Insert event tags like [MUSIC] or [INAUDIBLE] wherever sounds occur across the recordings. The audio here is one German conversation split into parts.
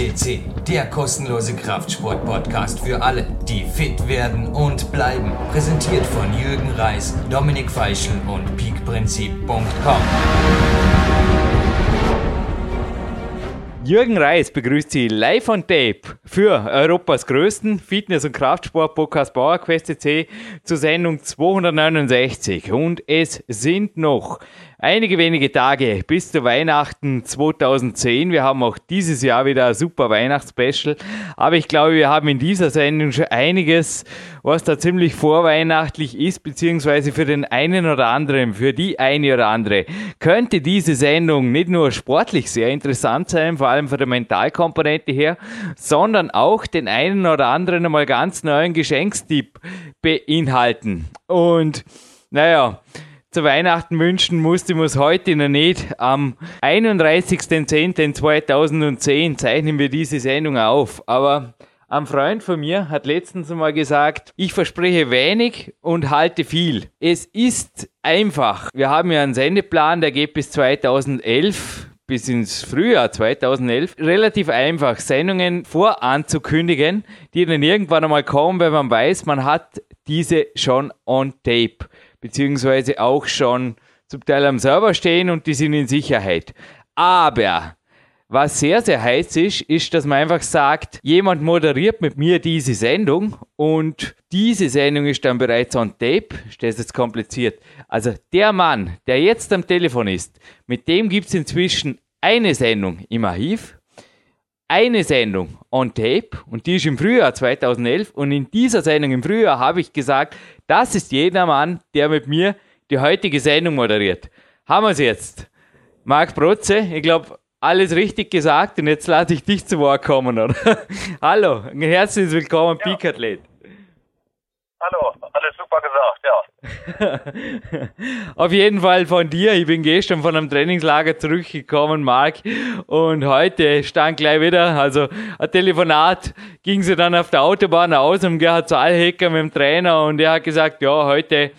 FCC, der kostenlose Kraftsport-Podcast für alle, die fit werden und bleiben. Präsentiert von Jürgen Reis, Dominik Feischl und peakprinzip.com. Jürgen Reis begrüßt Sie live on tape für Europas größten Fitness- und Kraftsport-Podcast PowerQuest C zur Sendung 269. Und es sind noch einige wenige Tage bis zu Weihnachten 2010. Wir haben auch dieses Jahr wieder ein super Weihnachtsspecial. Aber ich glaube, wir haben in dieser Sendung schon einiges, was da ziemlich vorweihnachtlich ist, beziehungsweise für den einen oder anderen, für die eine oder andere, könnte diese Sendung nicht nur sportlich sehr interessant sein, vor allem von der Mentalkomponente her, sondern auch den einen oder anderen einmal ganz neuen Geschenkstipp beinhalten. Und naja, zu Weihnachten wünschen musste, muss heute noch nicht. Am 31.10.2010 zeichnen wir diese Sendung auf. Aber ein Freund von mir hat letztens mal gesagt, ich verspreche wenig und halte viel. Es ist einfach. Wir haben ja einen Sendeplan, der geht bis 2011 bis ins Frühjahr 2011 relativ einfach, Sendungen voranzukündigen, die dann irgendwann einmal kommen, weil man weiß, man hat diese schon on tape beziehungsweise auch schon zum Teil am Server stehen und die sind in Sicherheit. Aber was sehr, sehr heiß ist, ist, dass man einfach sagt, jemand moderiert mit mir diese Sendung und diese Sendung ist dann bereits on tape. Ist das jetzt kompliziert? Also der Mann, der jetzt am Telefon ist, mit dem gibt es inzwischen eine Sendung im Archiv, eine Sendung on tape und die ist im Frühjahr 2011 und in dieser Sendung im Frühjahr habe ich gesagt, das ist jener Mann, der mit mir die heutige Sendung moderiert. Haben wir es jetzt. Marc Protze, ich glaube, alles richtig gesagt und jetzt lasse ich dich zu Wort kommen, oder? [LAUGHS] Hallo, ein herzliches Willkommen, ja. Peak Athlet. Hallo, alles super gesagt, ja. [LAUGHS] Auf jeden Fall von dir. Ich bin gestern von einem Trainingslager zurückgekommen, Marc. Und heute stand gleich wieder, also ein Telefonat ging sie dann auf der Autobahn aus und Gerhard Zahlhecker mit dem Trainer und er hat gesagt, ja, heute,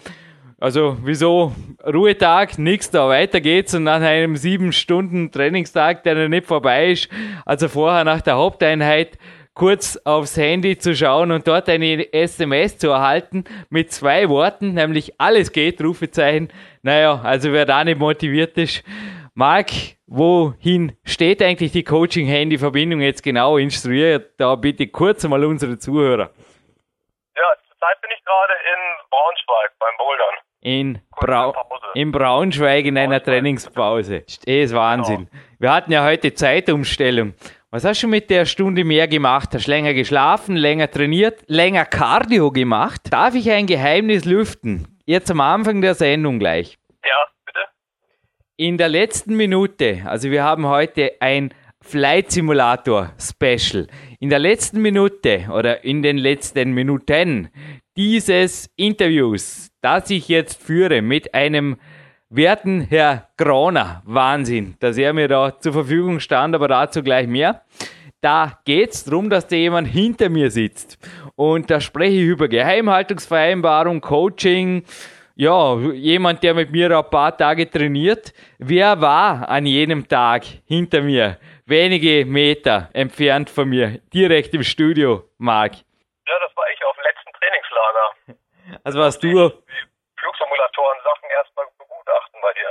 also wieso Ruhetag, nix da, weiter geht's und nach einem sieben Stunden Trainingstag, der noch nicht vorbei ist, also vorher nach der Haupteinheit, kurz aufs Handy zu schauen und dort eine SMS zu erhalten mit zwei Worten, nämlich alles geht, Rufezeichen. Naja, also wer da nicht motiviert ist. Marc, wohin steht eigentlich die Coaching-Handy-Verbindung jetzt genau? Instruiert da bitte kurz mal unsere Zuhörer. Ja, zurzeit bin ich gerade in Braunschweig beim Bouldern. In, Brau in Braunschweig in einer Trainingspause. Das ist Wahnsinn. Genau. Wir hatten ja heute Zeitumstellung. Was hast du mit der Stunde mehr gemacht? Hast du länger geschlafen, länger trainiert, länger Cardio gemacht? Darf ich ein Geheimnis lüften? Jetzt am Anfang der Sendung gleich. Ja, bitte. In der letzten Minute, also wir haben heute ein Flight Simulator Special. In der letzten Minute oder in den letzten Minuten dieses Interviews, das ich jetzt führe mit einem werten Herr Groner, Wahnsinn, dass er mir da zur Verfügung stand, aber dazu gleich mehr. Da geht es darum, dass da jemand hinter mir sitzt. Und da spreche ich über Geheimhaltungsvereinbarung, Coaching, ja, jemand, der mit mir ein paar Tage trainiert. Wer war an jenem Tag hinter mir? Wenige Meter entfernt von mir, direkt im Studio, Marc. Ja, das war ich auf dem letzten Trainingslager. Also warst du. Flugsimulatoren Sachen erstmal begutachten bei dir.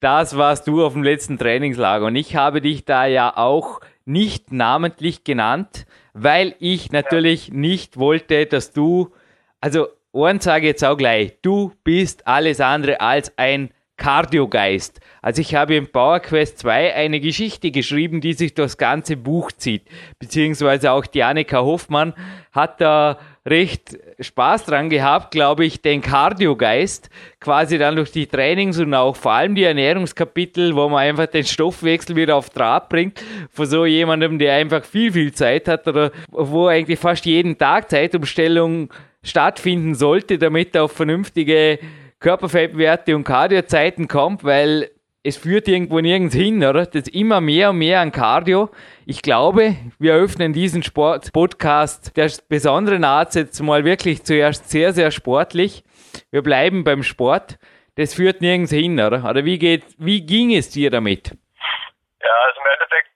Das warst du auf dem letzten Trainingslager und ich habe dich da ja auch nicht namentlich genannt, weil ich natürlich ja. nicht wollte, dass du, also Ohren sage jetzt auch gleich, du bist alles andere als ein Kardiogeist. Also ich habe im PowerQuest 2 eine Geschichte geschrieben, die sich das ganze Buch zieht. Beziehungsweise auch die Annika Hoffmann hat da recht Spaß dran gehabt, glaube ich, den Kardiogeist quasi dann durch die Trainings und auch vor allem die Ernährungskapitel, wo man einfach den Stoffwechsel wieder auf Draht bringt, von so jemandem, der einfach viel, viel Zeit hat oder wo eigentlich fast jeden Tag Zeitumstellung stattfinden sollte, damit er auf vernünftige Körperfettwerte und Kardiozeiten kommt, weil es führt irgendwo nirgends hin, oder? Das ist immer mehr und mehr an Cardio. Ich glaube, wir eröffnen diesen Sport Podcast der besonderen Art jetzt mal wirklich zuerst sehr, sehr sportlich. Wir bleiben beim Sport. Das führt nirgends hin, oder? Oder wie geht, wie ging es dir damit? Ja, also im Endeffekt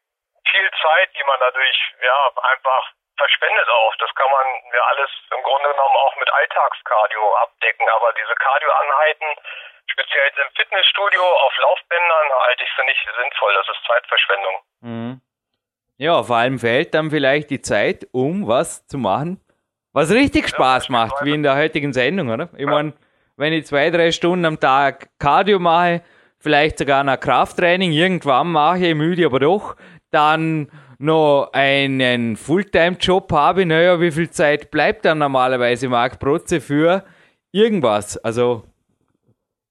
viel Zeit, die man dadurch ja einfach verschwendet auch. Das kann man ja alles im Grunde genommen auch mit Alltagskardio abdecken, aber diese Kardioanheiten, speziell jetzt im Fitnessstudio auf Laufbändern, halte ich für nicht sinnvoll. Das ist Zeitverschwendung. Mhm. Ja, vor allem fehlt dann vielleicht die Zeit, um was zu machen, was richtig Spaß ja, macht, wie in der heutigen Sendung, oder? Ich ja. meine, wenn ich zwei, drei Stunden am Tag Cardio mache, vielleicht sogar noch Krafttraining, irgendwann mache ich müde, aber doch, dann noch einen Fulltime-Job habe, naja, wie viel Zeit bleibt dann normalerweise Marc Protze für irgendwas? Also,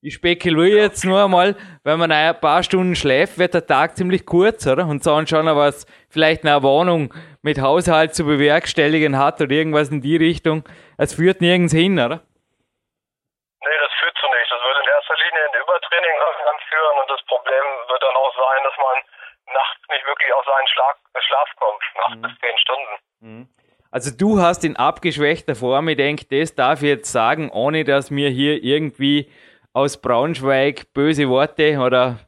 ich spekuliere jetzt nur einmal, wenn man ein paar Stunden schläft, wird der Tag ziemlich kurz, oder? Und so schon was, vielleicht eine Wohnung mit Haushalt zu bewerkstelligen hat oder irgendwas in die Richtung. Es führt nirgends hin, oder? Nee, das führt zu nichts. Das würde in erster Linie in Übertraining anführen und das Problem wird dann auch sein, dass man nachts nicht wirklich auf seinen Schlag, Schlaf kommt, acht mhm. bis zehn Stunden. Mhm. Also du hast in abgeschwächter Form, ich denke, das darf ich jetzt sagen, ohne dass mir hier irgendwie aus Braunschweig böse Worte oder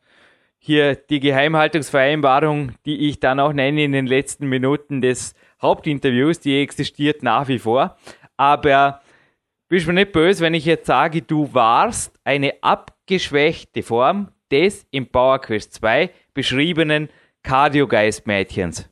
hier die Geheimhaltungsvereinbarung, die ich dann auch nenne in den letzten Minuten des Hauptinterviews, die existiert nach wie vor. Aber bist du mir nicht böse, wenn ich jetzt sage, du warst eine abgeschwächte Form des im Power Quest 2 beschriebenen Cardio-Geist-Mädchens.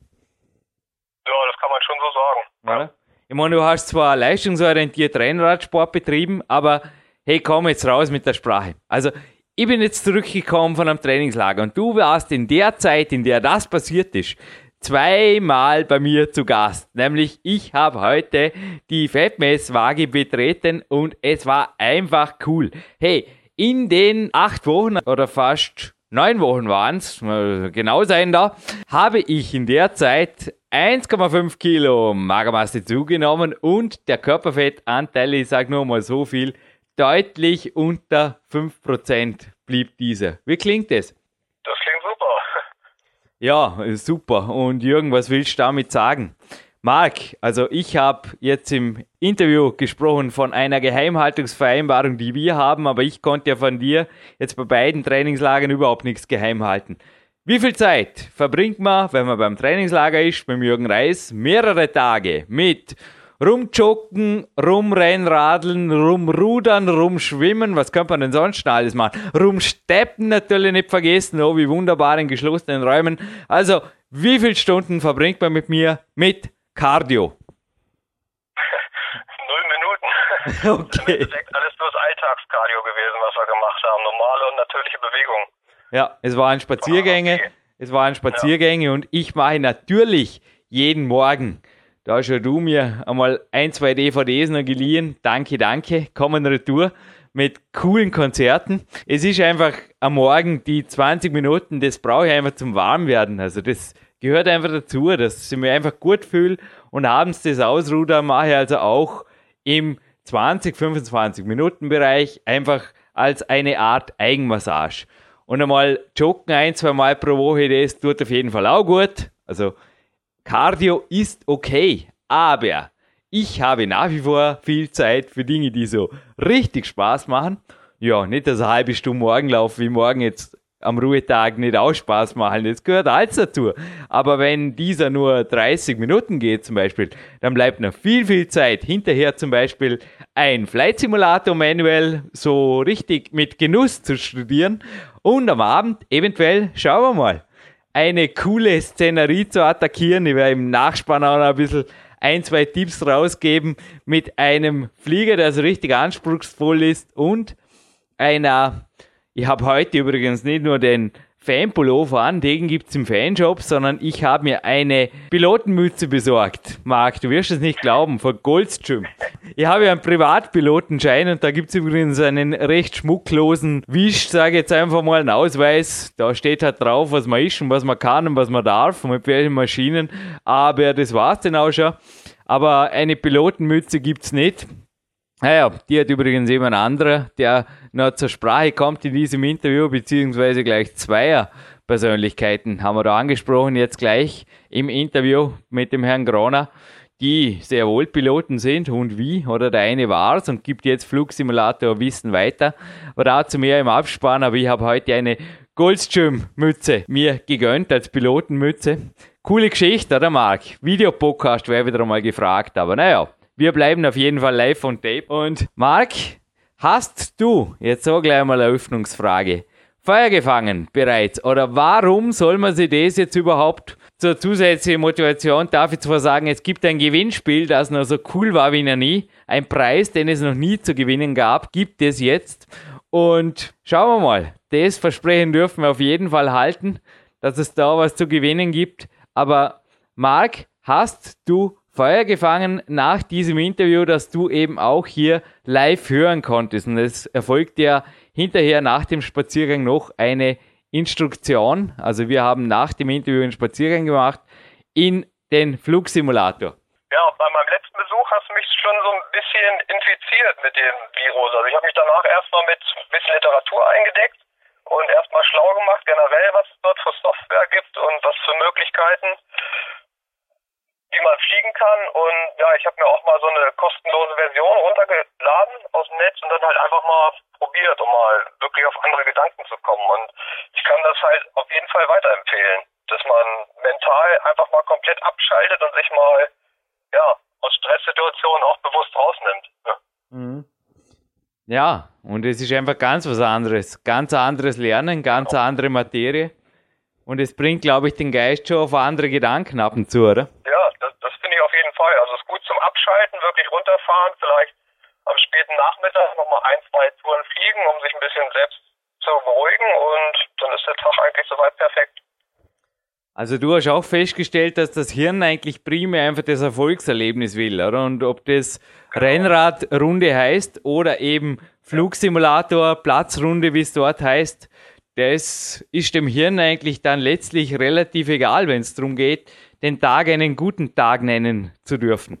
Ja, das kann man schon so sagen. Ja. Ich meine, du hast zwar leistungsorientiert Rennradsport betrieben, aber hey, komm jetzt raus mit der Sprache. Also, ich bin jetzt zurückgekommen von einem Trainingslager und du warst in der Zeit, in der das passiert ist, zweimal bei mir zu Gast. Nämlich, ich habe heute die Fettmesswaage betreten und es war einfach cool. Hey, in den acht Wochen oder fast neun Wochen waren es, genau sein da, habe ich in der Zeit 1,5 Kilo Magermasse zugenommen und der Körperfettanteil, ich sage nur mal so viel, deutlich unter 5% blieb dieser. Wie klingt das? Das klingt super. [LAUGHS] Ja, super. Und Jürgen, was willst du damit sagen? Marc, also ich habe jetzt im Interview gesprochen von einer Geheimhaltungsvereinbarung, die wir haben, aber ich konnte ja von dir jetzt bei beiden Trainingslagern überhaupt nichts geheim halten. Wie viel Zeit verbringt man, wenn man beim Trainingslager ist, beim Jürgen Reis, mehrere Tage mit rumjoggen, rumrennradeln, rumrudern, rumschwimmen, was könnte man denn sonst alles machen? Rumsteppen natürlich nicht vergessen, oh wie wunderbar in geschlossenen Räumen. Also, wie viele Stunden verbringt man mit mir mit Cardio? [LAUGHS] Null Minuten. [LAUGHS] Okay. Das ist alles bloß Alltagscardio gewesen, was wir gemacht haben. Normale und natürliche Bewegung. Ja, es waren Spaziergänge. Okay. Es waren Spaziergänge ja. und ich mache natürlich jeden Morgen. Da ja du mir einmal ein, zwei DVDs noch geliehen. Danke, danke. Kommen Retour mit coolen Konzerten. Es ist einfach am Morgen die 20 Minuten, das brauche ich einfach zum Warmwerden. Also das gehört einfach dazu, dass ich mich einfach gut fühle und abends das Ausruder mache ich also auch im 20, 25 Minuten Bereich einfach als eine Art Eigenmassage. Und einmal joggen ein, zwei Mal pro Woche, das tut auf jeden Fall auch gut. Also Cardio ist okay, aber ich habe nach wie vor viel Zeit für Dinge, die so richtig Spaß machen. Ja, nicht, dass eine halbe Stunde morgen laufe, wie morgen jetzt am Ruhetag nicht auch Spaß machen. Das gehört alles dazu. Aber wenn dieser nur 30 Minuten geht zum Beispiel, dann bleibt noch viel, viel Zeit. Hinterher zum Beispiel ein Flight Simulator manuell so richtig mit Genuss zu studieren und am Abend eventuell, schauen wir mal, eine coole Szenerie zu attackieren. Ich werde im Nachspann auch noch ein bisschen ein, zwei Tipps rausgeben mit einem Flieger, der so richtig anspruchsvoll ist und einer ich habe heute übrigens nicht nur den Fanpullover an, den gibt es im Fanshop, sondern ich habe mir eine Pilotenmütze besorgt. Marc, du wirst es nicht glauben, von Goldstream. Ich habe ja einen Privatpilotenschein und da gibt es übrigens einen recht schmucklosen Wisch, sage jetzt einfach mal einen Ausweis. Da steht halt drauf, was man ist und was man kann und was man darf und mit welchen Maschinen. Aber das war's dann auch schon. Aber eine Pilotenmütze gibt es nicht. Naja, die hat übrigens jemand anderer, der noch zur Sprache kommt in diesem Interview, beziehungsweise gleich zweier Persönlichkeiten haben wir da angesprochen, jetzt gleich im Interview mit dem Herrn Groner, die sehr wohl Piloten sind und wie, oder der eine war es und gibt jetzt Flugsimulator Wissen weiter. Aber dazu mehr im Abspann, aber ich habe heute eine Goldstream-Mütze mir gegönnt als Pilotenmütze. Coole Geschichte, oder Marc? Videopodcast wäre wieder einmal gefragt, aber naja, wir bleiben auf jeden Fall live on tape. Und Marc, hast du, jetzt so gleich mal eine Öffnungsfrage, Feuer gefangen bereits? Oder warum soll man sich das jetzt überhaupt zur zusätzlichen Motivation darf ich zwar sagen, es gibt ein Gewinnspiel, das noch so cool war wie noch nie. Ein Preis, den es noch nie zu gewinnen gab, gibt es jetzt. Und schauen wir mal. Das Versprechen dürfen wir auf jeden Fall halten, dass es da was zu gewinnen gibt. Aber Marc, hast du Feuer gefangen nach diesem Interview, dass du eben auch hier live hören konntest? Und es erfolgt ja hinterher nach dem Spaziergang noch eine Instruktion. Also wir haben nach dem Interview einen Spaziergang gemacht in den Flugsimulator. Ja, bei meinem letzten Besuch hast du mich schon so ein bisschen infiziert mit dem Virus. Also ich habe mich danach erstmal mit ein bisschen Literatur eingedeckt und erstmal schlau gemacht, generell, was es dort für Software gibt und was für Möglichkeiten, wie man fliegen kann. Und ja, ich habe mir auch mal so eine kostenlose Version runtergeladen aus dem Netz und dann halt einfach mal probiert, um mal wirklich auf andere Gedanken zu kommen. Und ich kann das halt auf jeden Fall weiterempfehlen, dass man mental einfach mal komplett abschaltet und sich mal, ja, aus Stresssituationen auch bewusst rausnimmt. Ja. Mhm. Ja, und es ist einfach ganz was anderes. Ganz anderes Lernen, ganz genau. andere Materie. Und es bringt, glaube ich, den Geist schon auf andere Gedanken ab und zu, oder? Ja, das, das finde ich auf jeden Fall. Also es ist gut zum Abschalten, wirklich runterfahren, vielleicht am späten Nachmittag nochmal ein, zwei Touren fliegen, um sich ein bisschen selbst zu beruhigen und dann ist der Tag eigentlich soweit perfekt. Also du hast auch festgestellt, dass das Hirn eigentlich primär einfach das Erfolgserlebnis will, oder? Und ob das. Rennradrunde heißt oder eben Flugsimulator, Platzrunde, wie es dort heißt, das ist dem Hirn eigentlich dann letztlich relativ egal, wenn es darum geht, den Tag einen guten Tag nennen zu dürfen.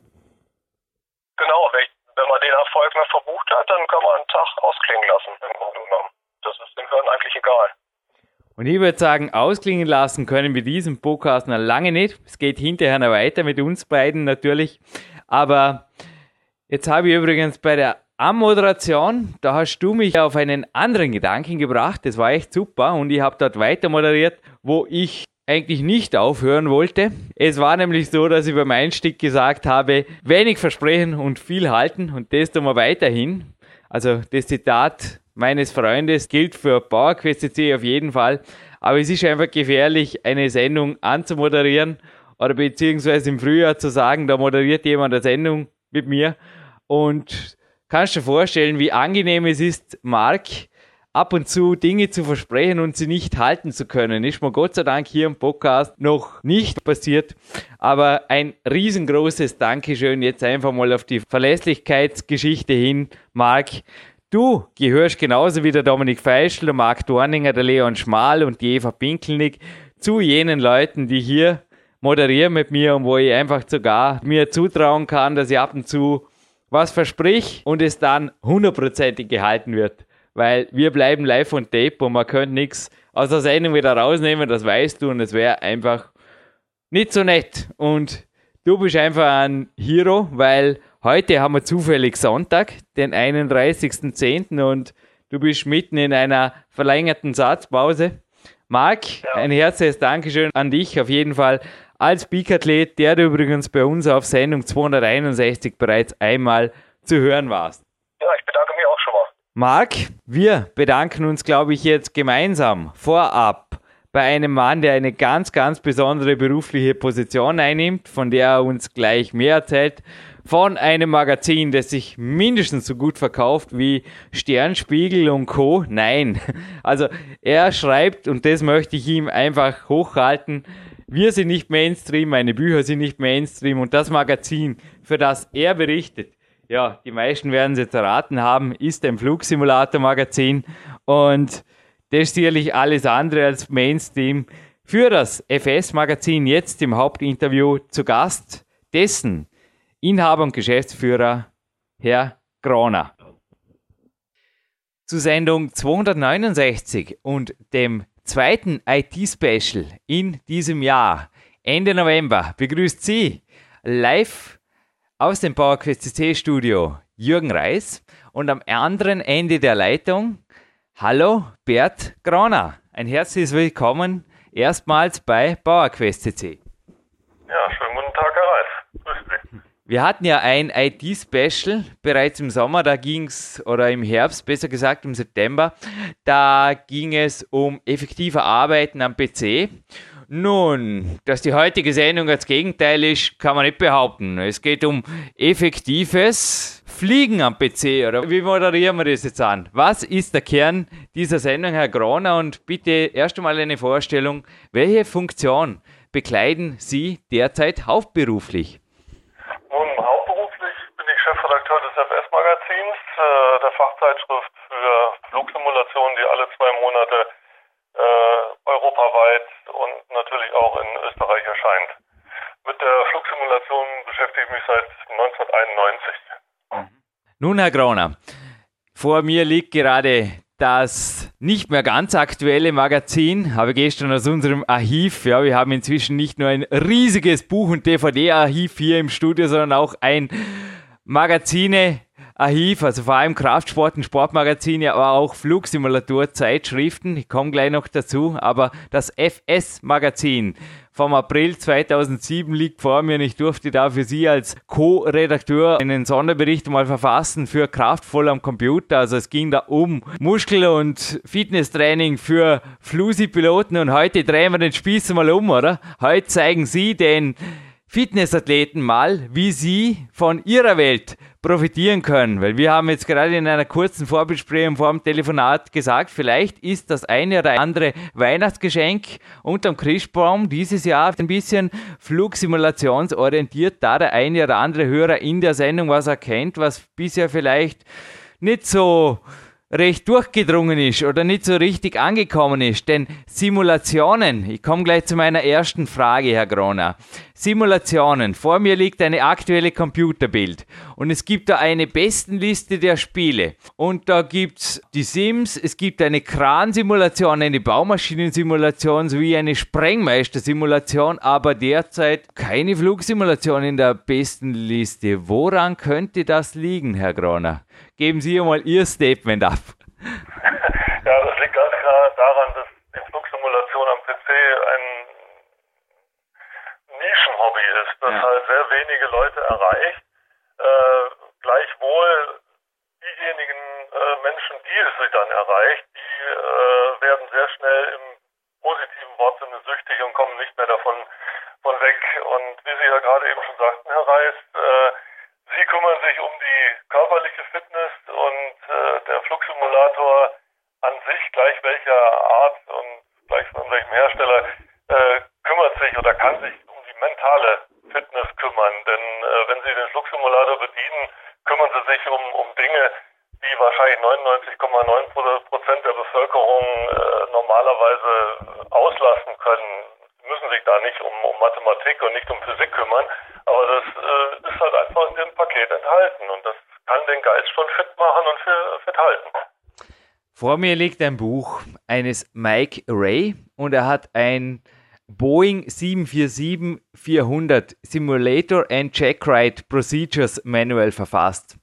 Genau, wenn man den Erfolg mal verbucht hat, dann kann man einen Tag ausklingen lassen. Das ist dem Hirn eigentlich egal. Und ich würde sagen, ausklingen lassen können wir diesen Podcast noch lange nicht. Es geht hinterher noch weiter mit uns beiden natürlich. Aber jetzt habe ich übrigens bei der Ammoderation, da hast du mich auf einen anderen Gedanken gebracht. Das war echt super und ich habe dort weiter moderiert, wo ich eigentlich nicht aufhören wollte. Es war nämlich so, dass ich beim Einstieg gesagt habe, wenig versprechen und viel halten und das tun wir weiterhin. Also das Zitat meines Freundes gilt für PowerQuest.cc auf jeden Fall. Aber es ist einfach gefährlich, eine Sendung anzumoderieren oder beziehungsweise im Frühjahr zu sagen, da moderiert jemand eine Sendung mit mir. Und kannst du dir vorstellen, wie angenehm es ist, Mark, ab und zu Dinge zu versprechen und sie nicht halten zu können. Ist mir Gott sei Dank hier im Podcast noch nicht passiert. Aber ein riesengroßes Dankeschön jetzt einfach mal auf die Verlässlichkeitsgeschichte hin, Marc. Du gehörst genauso wie der Dominik Feischl, der Marc Dorninger, der Leon Schmal und die Eva Pinkelnick zu jenen Leuten, die hier moderieren mit mir und wo ich einfach sogar mir zutrauen kann, dass ich ab und zu was versprich und es dann hundertprozentig gehalten wird weil wir bleiben live on tape und man könnte nichts aus der Sendung wieder rausnehmen, das weißt du und es wäre einfach nicht so nett. Und du bist einfach ein Hero, weil heute haben wir zufällig Sonntag, den 31.10. und du bist mitten in einer verlängerten Satzpause. Marc, ja. ein herzliches Dankeschön an dich auf jeden Fall als Peak-Athlet, der du übrigens bei uns auf Sendung 261 bereits einmal zu hören warst. Ja, ich bedanke mich auch schon mal. Marc, wir bedanken uns, glaube ich, jetzt gemeinsam vorab bei einem Mann, der eine ganz, ganz besondere berufliche Position einnimmt, von der er uns gleich mehr erzählt. Von einem Magazin, das sich mindestens so gut verkauft wie Sternspiegel und Co. Nein. [LAUGHS] Also er schreibt, und das möchte ich ihm einfach hochhalten, wir sind nicht Mainstream, meine Bücher sind nicht Mainstream und das Magazin, für das er berichtet, ja, die meisten werden es jetzt erraten haben, ist ein Flugsimulator-Magazin und das ist sicherlich alles andere als Mainstream. Für das FS-Magazin jetzt im Hauptinterview zu Gast dessen Inhaber und Geschäftsführer Herr Groner. Zu Sendung 269 und dem zweiten IT-Special in diesem Jahr, Ende November, begrüßt Sie live aus dem PowerQuest CC Studio Jürgen Reis und am anderen Ende der Leitung, hallo Bert Grauner. Ein herzliches Willkommen erstmals bei PowerQuest CC. Ja, schönen guten Tag, Herr Reis. Grüß Sie. Wir hatten ja ein IT-Special bereits im Sommer, da ging es, oder im Herbst, besser gesagt im September, da ging es um effektive Arbeiten am PC. Nun, dass die heutige Sendung das Gegenteil ist, kann man nicht behaupten. Es geht um effektives Fliegen am PC, oder wie moderieren wir das jetzt an? Was ist der Kern dieser Sendung, Herr Groner? Und bitte erst einmal eine Vorstellung, welche Funktion bekleiden Sie derzeit hauptberuflich? Nun, hauptberuflich bin ich Chefredakteur des FS-Magazins, äh, der Fachzeitschrift für Flugsimulationen, die alle zwei Monate äh, europaweit natürlich auch in Österreich erscheint. Mit der Flugsimulation beschäftige ich mich seit 1991. Nun, Herr Groner, vor mir liegt gerade das nicht mehr ganz aktuelle Magazin, habe gestern aus unserem Archiv, ja, wir haben inzwischen nicht nur ein riesiges Buch- und DVD-Archiv hier im Studio, sondern auch ein Magazine Archiv, also vor allem Kraftsport- und Sportmagazine, aber auch Flugsimulator-Zeitschriften. Ich komme gleich noch dazu, aber das FS-Magazin vom April 2007 liegt vor mir und ich durfte da für Sie als Co-Redakteur einen Sonderbericht mal verfassen für Kraftvoll am Computer. Also es ging da um Muskel- und Fitnesstraining für Flusi-Piloten und heute drehen wir den Spieß mal um, oder? Heute zeigen Sie den Fitnessathleten mal, wie sie von ihrer Welt profitieren können. Weil wir haben jetzt gerade in einer kurzen Vorbesprechung vor dem Telefonat gesagt, vielleicht ist das eine oder andere Weihnachtsgeschenk unterm Christbaum dieses Jahr ein bisschen flugsimulationsorientiert, da der eine oder andere Hörer in der Sendung was erkennt, was bisher vielleicht nicht so recht durchgedrungen ist oder nicht so richtig angekommen ist. Denn Simulationen, ich komme gleich zu meiner ersten Frage, Herr Groner. Simulationen, vor mir liegt eine aktuelle Computerbild und es gibt da eine Bestenliste der Spiele. Und da gibt es die Sims, es gibt eine Kransimulation, eine Baumaschinensimulation sowie eine Sprengmeistersimulation, aber derzeit keine Flugsimulation in der Bestenliste. Woran könnte das liegen, Herr Groner? Geben Sie mal Ihr Statement ab. [LAUGHS] Ja, das liegt ganz klar daran, dass die Flugsimulation am PC ein Nischenhobby ist, das ja. halt sehr wenige Leute erreicht. Äh, gleichwohl diejenigen äh, Menschen, die es sich dann erreicht, die äh, werden sehr schnell im positiven Wortsinne süchtig und kommen nicht mehr davon von weg. Und wie Sie ja gerade eben schon sagten, Herr Reis, äh, Sie kümmern sich um die körperliche Fitness und äh, der Flugsimulator an sich, gleich welcher Art und gleich von welchem Hersteller, äh, kümmert sich oder kann sich um die mentale Fitness kümmern. Denn äh, wenn Sie den Flugsimulator bedienen, kümmern Sie sich um, um Dinge, die wahrscheinlich 99,9 Prozent der Bevölkerung äh, normalerweise auslassen können. Sie müssen sich da nicht um, um Mathematik und nicht um Physik kümmern, aber das äh, ist halt einfach in dem Paket enthalten und das kann den Geist schon fit machen und für fit halten. Vor mir liegt ein Buch eines Mike Ray und er hat ein Boeing 747-400 Simulator and Checkride Procedures Manual verfasst.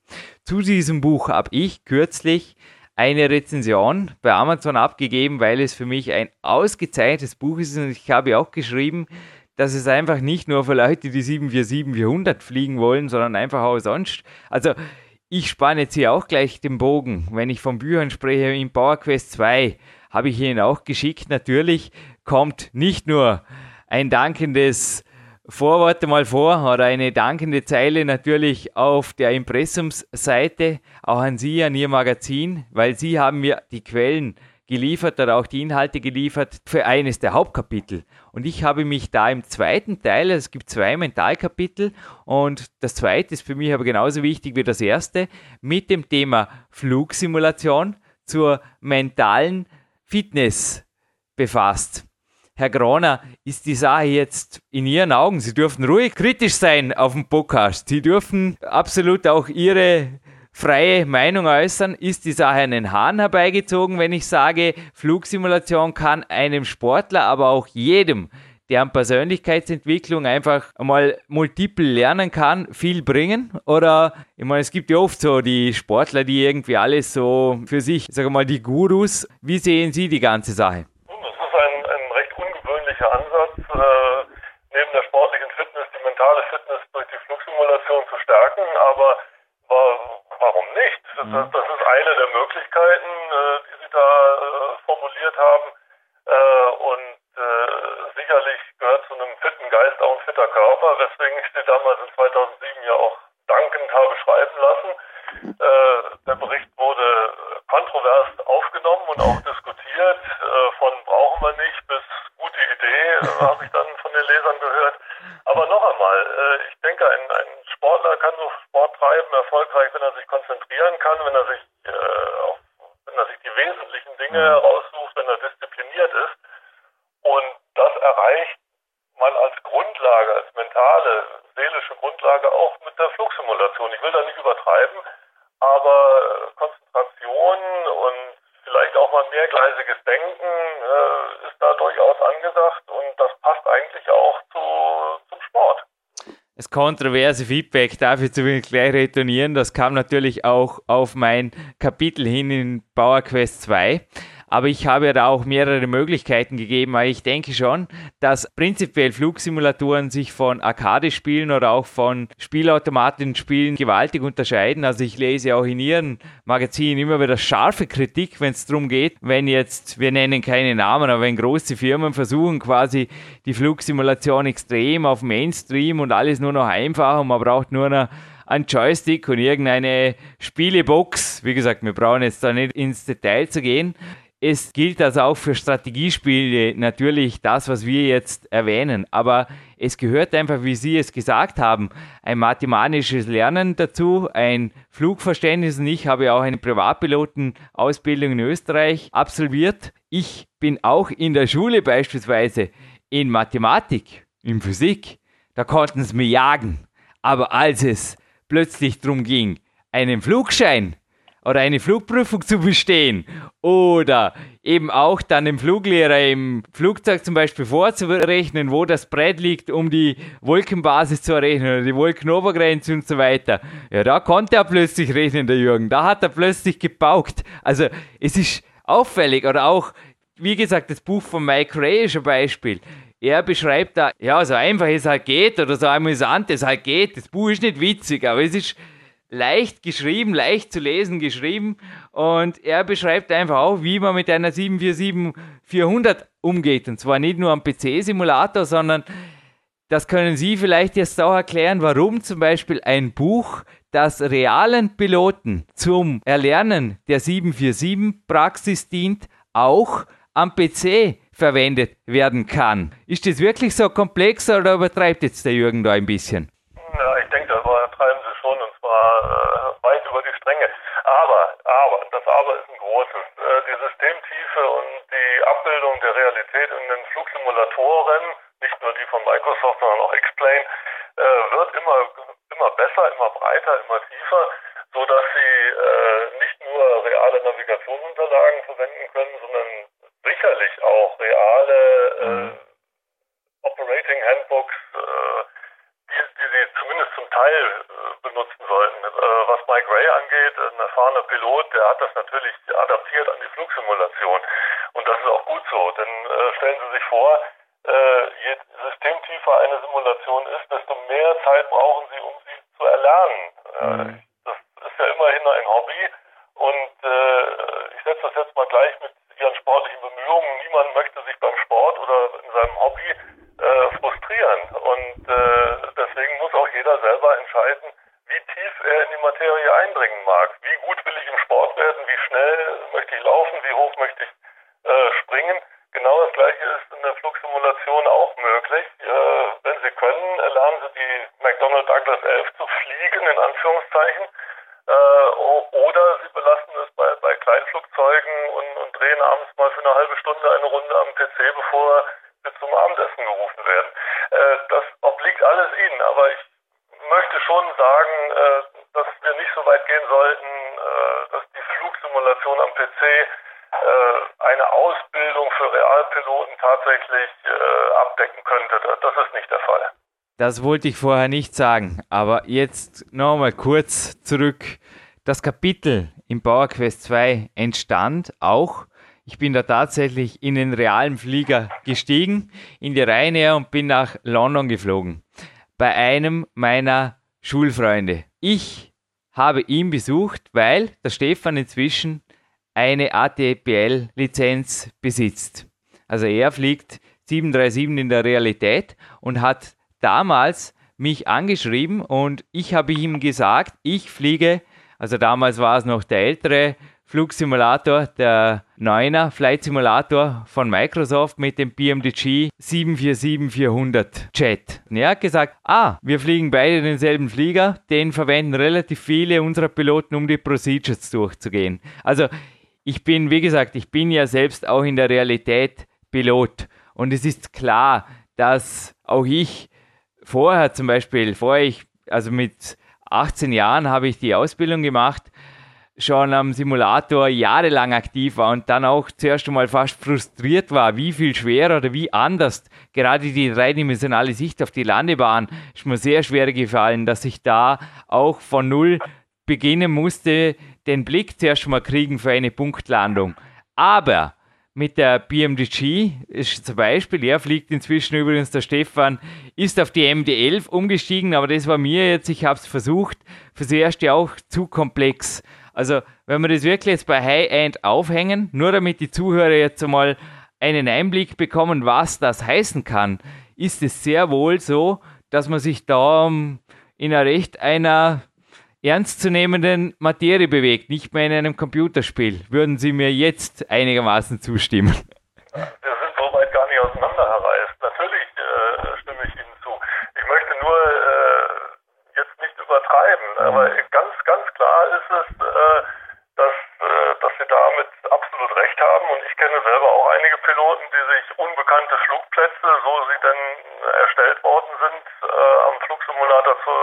Zu diesem Buch habe ich kürzlich eine Rezension bei Amazon abgegeben, weil es für mich ein ausgezeichnetes Buch ist und ich habe auch geschrieben, dass es einfach nicht nur für Leute, die 747-400 fliegen wollen, sondern einfach auch sonst. Also ich spanne jetzt hier auch gleich den Bogen. Wenn ich von Büchern spreche, in Power Quest 2 habe ich Ihnen auch geschickt. Natürlich kommt nicht nur ein dankendes Vorwort mal vor oder eine dankende Zeile natürlich auf der Impressumsseite, auch an Sie, an Ihr Magazin, weil Sie haben mir die Quellen geliefert oder auch die Inhalte geliefert für eines der Hauptkapitel. Und ich habe mich da im zweiten Teil, es gibt zwei Mentalkapitel und das zweite ist für mich aber genauso wichtig wie das erste, mit dem Thema Flugsimulation zur mentalen Fitness befasst. Herr Groner, ist die Sache jetzt in Ihren Augen? Sie dürfen ruhig kritisch sein auf dem Podcast. Sie dürfen absolut auch Ihre freie Meinung äußern, ist die Sache einen Hahn herbeigezogen, wenn ich sage, Flugsimulation kann einem Sportler, aber auch jedem, der an Persönlichkeitsentwicklung einfach mal multiple lernen kann, viel bringen? Oder, ich meine, es gibt ja oft so die Sportler, die irgendwie alles so für sich, sagen wir mal, die Gurus. Wie sehen Sie die ganze Sache? Das ist ein, ein recht ungewöhnlicher Ansatz, äh, neben der sportlichen Fitness die mentale Fitness durch die Flugsimulation zu stärken, aber war warum nicht? Das, mhm. das ist eine der Möglichkeiten, äh, die Sie da äh, formuliert haben. Äh, und sicherlich gehört zu einem fitten Geist auch ein fitter Körper, weswegen ich Sie damals in 2007 ja auch dankend habe schreiben lassen. der Bericht wurde kontrovers aufgenommen und auch diskutiert. von brauchen wir nicht bis gute Idee, habe ich dann von den Lesern gehört. Aber noch einmal, ich denke, ein, ein Sportler kann so Sport treiben, erfolgreich, wenn er sich konzentrieren kann, wenn er sich äh, auf, wenn er sich die wesentlichen Dinge mhm. heraussucht, wenn er diszipliniert ist. Und das erreicht man als Grundlage, als mentale, seelische Grundlage auch mit der Flugsimulation. Ich will da nicht übertreiben, aber Konzentration und vielleicht auch mal mehrgleisiges Denken äh, ist da durchaus angesagt und das passt eigentlich auch zu, zum Sport. Das kontroverse Feedback darf ich zumindest gleich retournieren. Das kam natürlich auch auf mein Kapitel hin in Power Quest 2. Aber ich habe ja da auch mehrere Möglichkeiten gegeben, weil ich denke schon, dass prinzipiell Flugsimulatoren sich von Arcade-Spielen oder auch von Spielautomaten-Spielen gewaltig unterscheiden. Also ich lese auch in Ihren Magazinen immer wieder scharfe Kritik, wenn es darum geht, wenn jetzt, wir nennen keine Namen, aber wenn große Firmen versuchen quasi die Flugsimulation extrem auf Mainstream und alles nur noch einfach und man braucht nur noch ein Joystick und irgendeine Spielebox. Wie gesagt, wir brauchen jetzt da nicht ins Detail zu gehen. Es gilt also auch für Strategiespiele natürlich das, was wir jetzt erwähnen. Aber es gehört einfach, wie Sie es gesagt haben, ein mathematisches Lernen dazu, ein Flugverständnis. Und ich habe auch eine Privatpilotenausbildung in Österreich absolviert. Ich bin auch in der Schule beispielsweise in Mathematik, in Physik. Da konnten sie mir jagen. Aber als es plötzlich darum ging, einen Flugschein oder eine Flugprüfung zu bestehen oder eben auch dann dem Fluglehrer im Flugzeug zum Beispiel vorzurechnen, wo das Brett liegt, um die Wolkenbasis zu errechnen oder die Wolkenobergrenze und so weiter. Ja, da konnte er plötzlich rechnen, der Jürgen. Da hat er plötzlich gebaukt. Also es ist auffällig oder auch, wie gesagt, das Buch von Mike Ray ist ein Beispiel. Er beschreibt da, ja, so einfach es halt geht oder so amüsant es halt geht. Das Buch ist nicht witzig, aber es ist leicht geschrieben, leicht zu lesen geschrieben und er beschreibt einfach auch, wie man mit einer 747-400 umgeht und zwar nicht nur am PC-Simulator, sondern das können Sie vielleicht jetzt auch erklären, warum zum Beispiel ein Buch, das realen Piloten zum Erlernen der 747-Praxis dient, auch am PC verwendet werden kann. Ist das wirklich so komplex oder übertreibt jetzt der Jürgen da ein bisschen? Ja, ich denke, das übertreiben Sie schon und zwar äh, weit über die Stränge. Aber, aber, das Aber ist ein großes. Äh, die Systemtiefe und die Abbildung der Realität in den Flugsimulatoren, nicht nur die von Microsoft, sondern auch X-Plane, äh, wird immer, immer besser, immer breiter, immer tiefer, so dass sie äh, nicht nur reale Navigationsunterlagen verwenden können, sondern sicherlich auch reale äh, mhm. Operating Handbooks, die, die sie zumindest zum Teil benutzen sollten. Äh, was Mike Ray angeht, ein erfahrener Pilot, der hat das natürlich adaptiert an die Flugsimulation. Und das ist auch gut so, denn äh, stellen Sie sich vor, äh, je systemtiefer eine Simulation ist, desto mehr Zeit brauchen Sie, um sie zu erlernen. Mhm. das ist ja immerhin ein Hobby und ich setze das jetzt mal gleich mit ihren sportlichen Bemühungen. Niemand möchte sich beim Sport oder in seinem Hobby äh, frustrieren. Und äh, deswegen muss auch jeder selber wie in die Materie eindringen mag. Wie gut will ich im Sport werden? Wie schnell möchte ich laufen? Wie hoch möchte ich äh, springen? Genau das gleiche ist in der Flugsimulation auch möglich. Äh, wenn Sie können, lernen Sie die McDonnell Douglas 11 zu fliegen, in Anführungszeichen. Äh, oder sie belassen es bei, bei Kleinflugzeugen und, und drehen abends mal für eine halbe Stunde eine Runde am PC, bevor sie zum Abendessen gerufen werden. Äh, das obliegt alles ihnen, aber ich möchte schon sagen, äh, dass wir nicht so weit gehen sollten, dass die Am PC eine Ausbildung für Realpiloten tatsächlich abdecken könnte. Das ist nicht der Fall. Das wollte ich vorher nicht sagen, aber jetzt nochmal kurz zurück. Das Kapitel im Power Quest 2 entstand auch. Ich bin da tatsächlich in den realen Flieger gestiegen, in die Ryanair und bin nach London geflogen. Bei einem meiner Schulfreunde. Ich habe ihn besucht, weil der Stefan inzwischen eine ATPL-Lizenz besitzt. Also er fliegt 737 in der Realität und hat damals mich angeschrieben und ich habe ihm gesagt, ich fliege, also damals war es noch der ältere Flugsimulator, der 9er Flight Simulator von Microsoft mit dem BMDG 747-400 Jet. Und er hat gesagt, ah, wir fliegen beide denselben Flieger, den verwenden relativ viele unserer Piloten, um die Procedures durchzugehen. Also ich bin, wie gesagt, ich bin ja selbst auch in der Realität Pilot. Und es ist klar, dass auch ich vorher zum Beispiel, vorher ich, also mit 18 Jahren habe ich die Ausbildung gemacht, schon am Simulator jahrelang aktiv war und dann auch zuerst einmal fast frustriert war, wie viel schwerer oder wie anders gerade die dreidimensionale Sicht auf die Landebahn ist mir sehr schwer gefallen, dass ich da auch von null beginnen musste, den Blick zuerst mal kriegen für eine Punktlandung. Aber mit der BMDG ist zum Beispiel, er fliegt inzwischen übrigens, der Stefan, ist auf die MD11 umgestiegen, aber das war mir jetzt, ich habe es versucht, fürs Erste auch zu komplex. Also, wenn wir das wirklich jetzt bei High-End aufhängen, nur damit die Zuhörer jetzt einmal einen Einblick bekommen, was das heißen kann, ist es sehr wohl so, dass man sich da in einer recht einer ernstzunehmenden Materie bewegt, nicht mehr in einem Computerspiel. Würden Sie mir jetzt einigermaßen zustimmen? Wir sind soweit gar nicht auseinandergereist. Natürlich äh, stimme ich Ihnen zu. Ich möchte nur äh, jetzt nicht übertreiben, mhm. aber ganz, ganz klar ist es, äh, dass, äh, dass Sie damit absolut recht haben und ich kenne selber auch einige Piloten, die sich unbekannte Flugplätze, so sie denn erstellt worden sind, äh, am Flugsimulator zu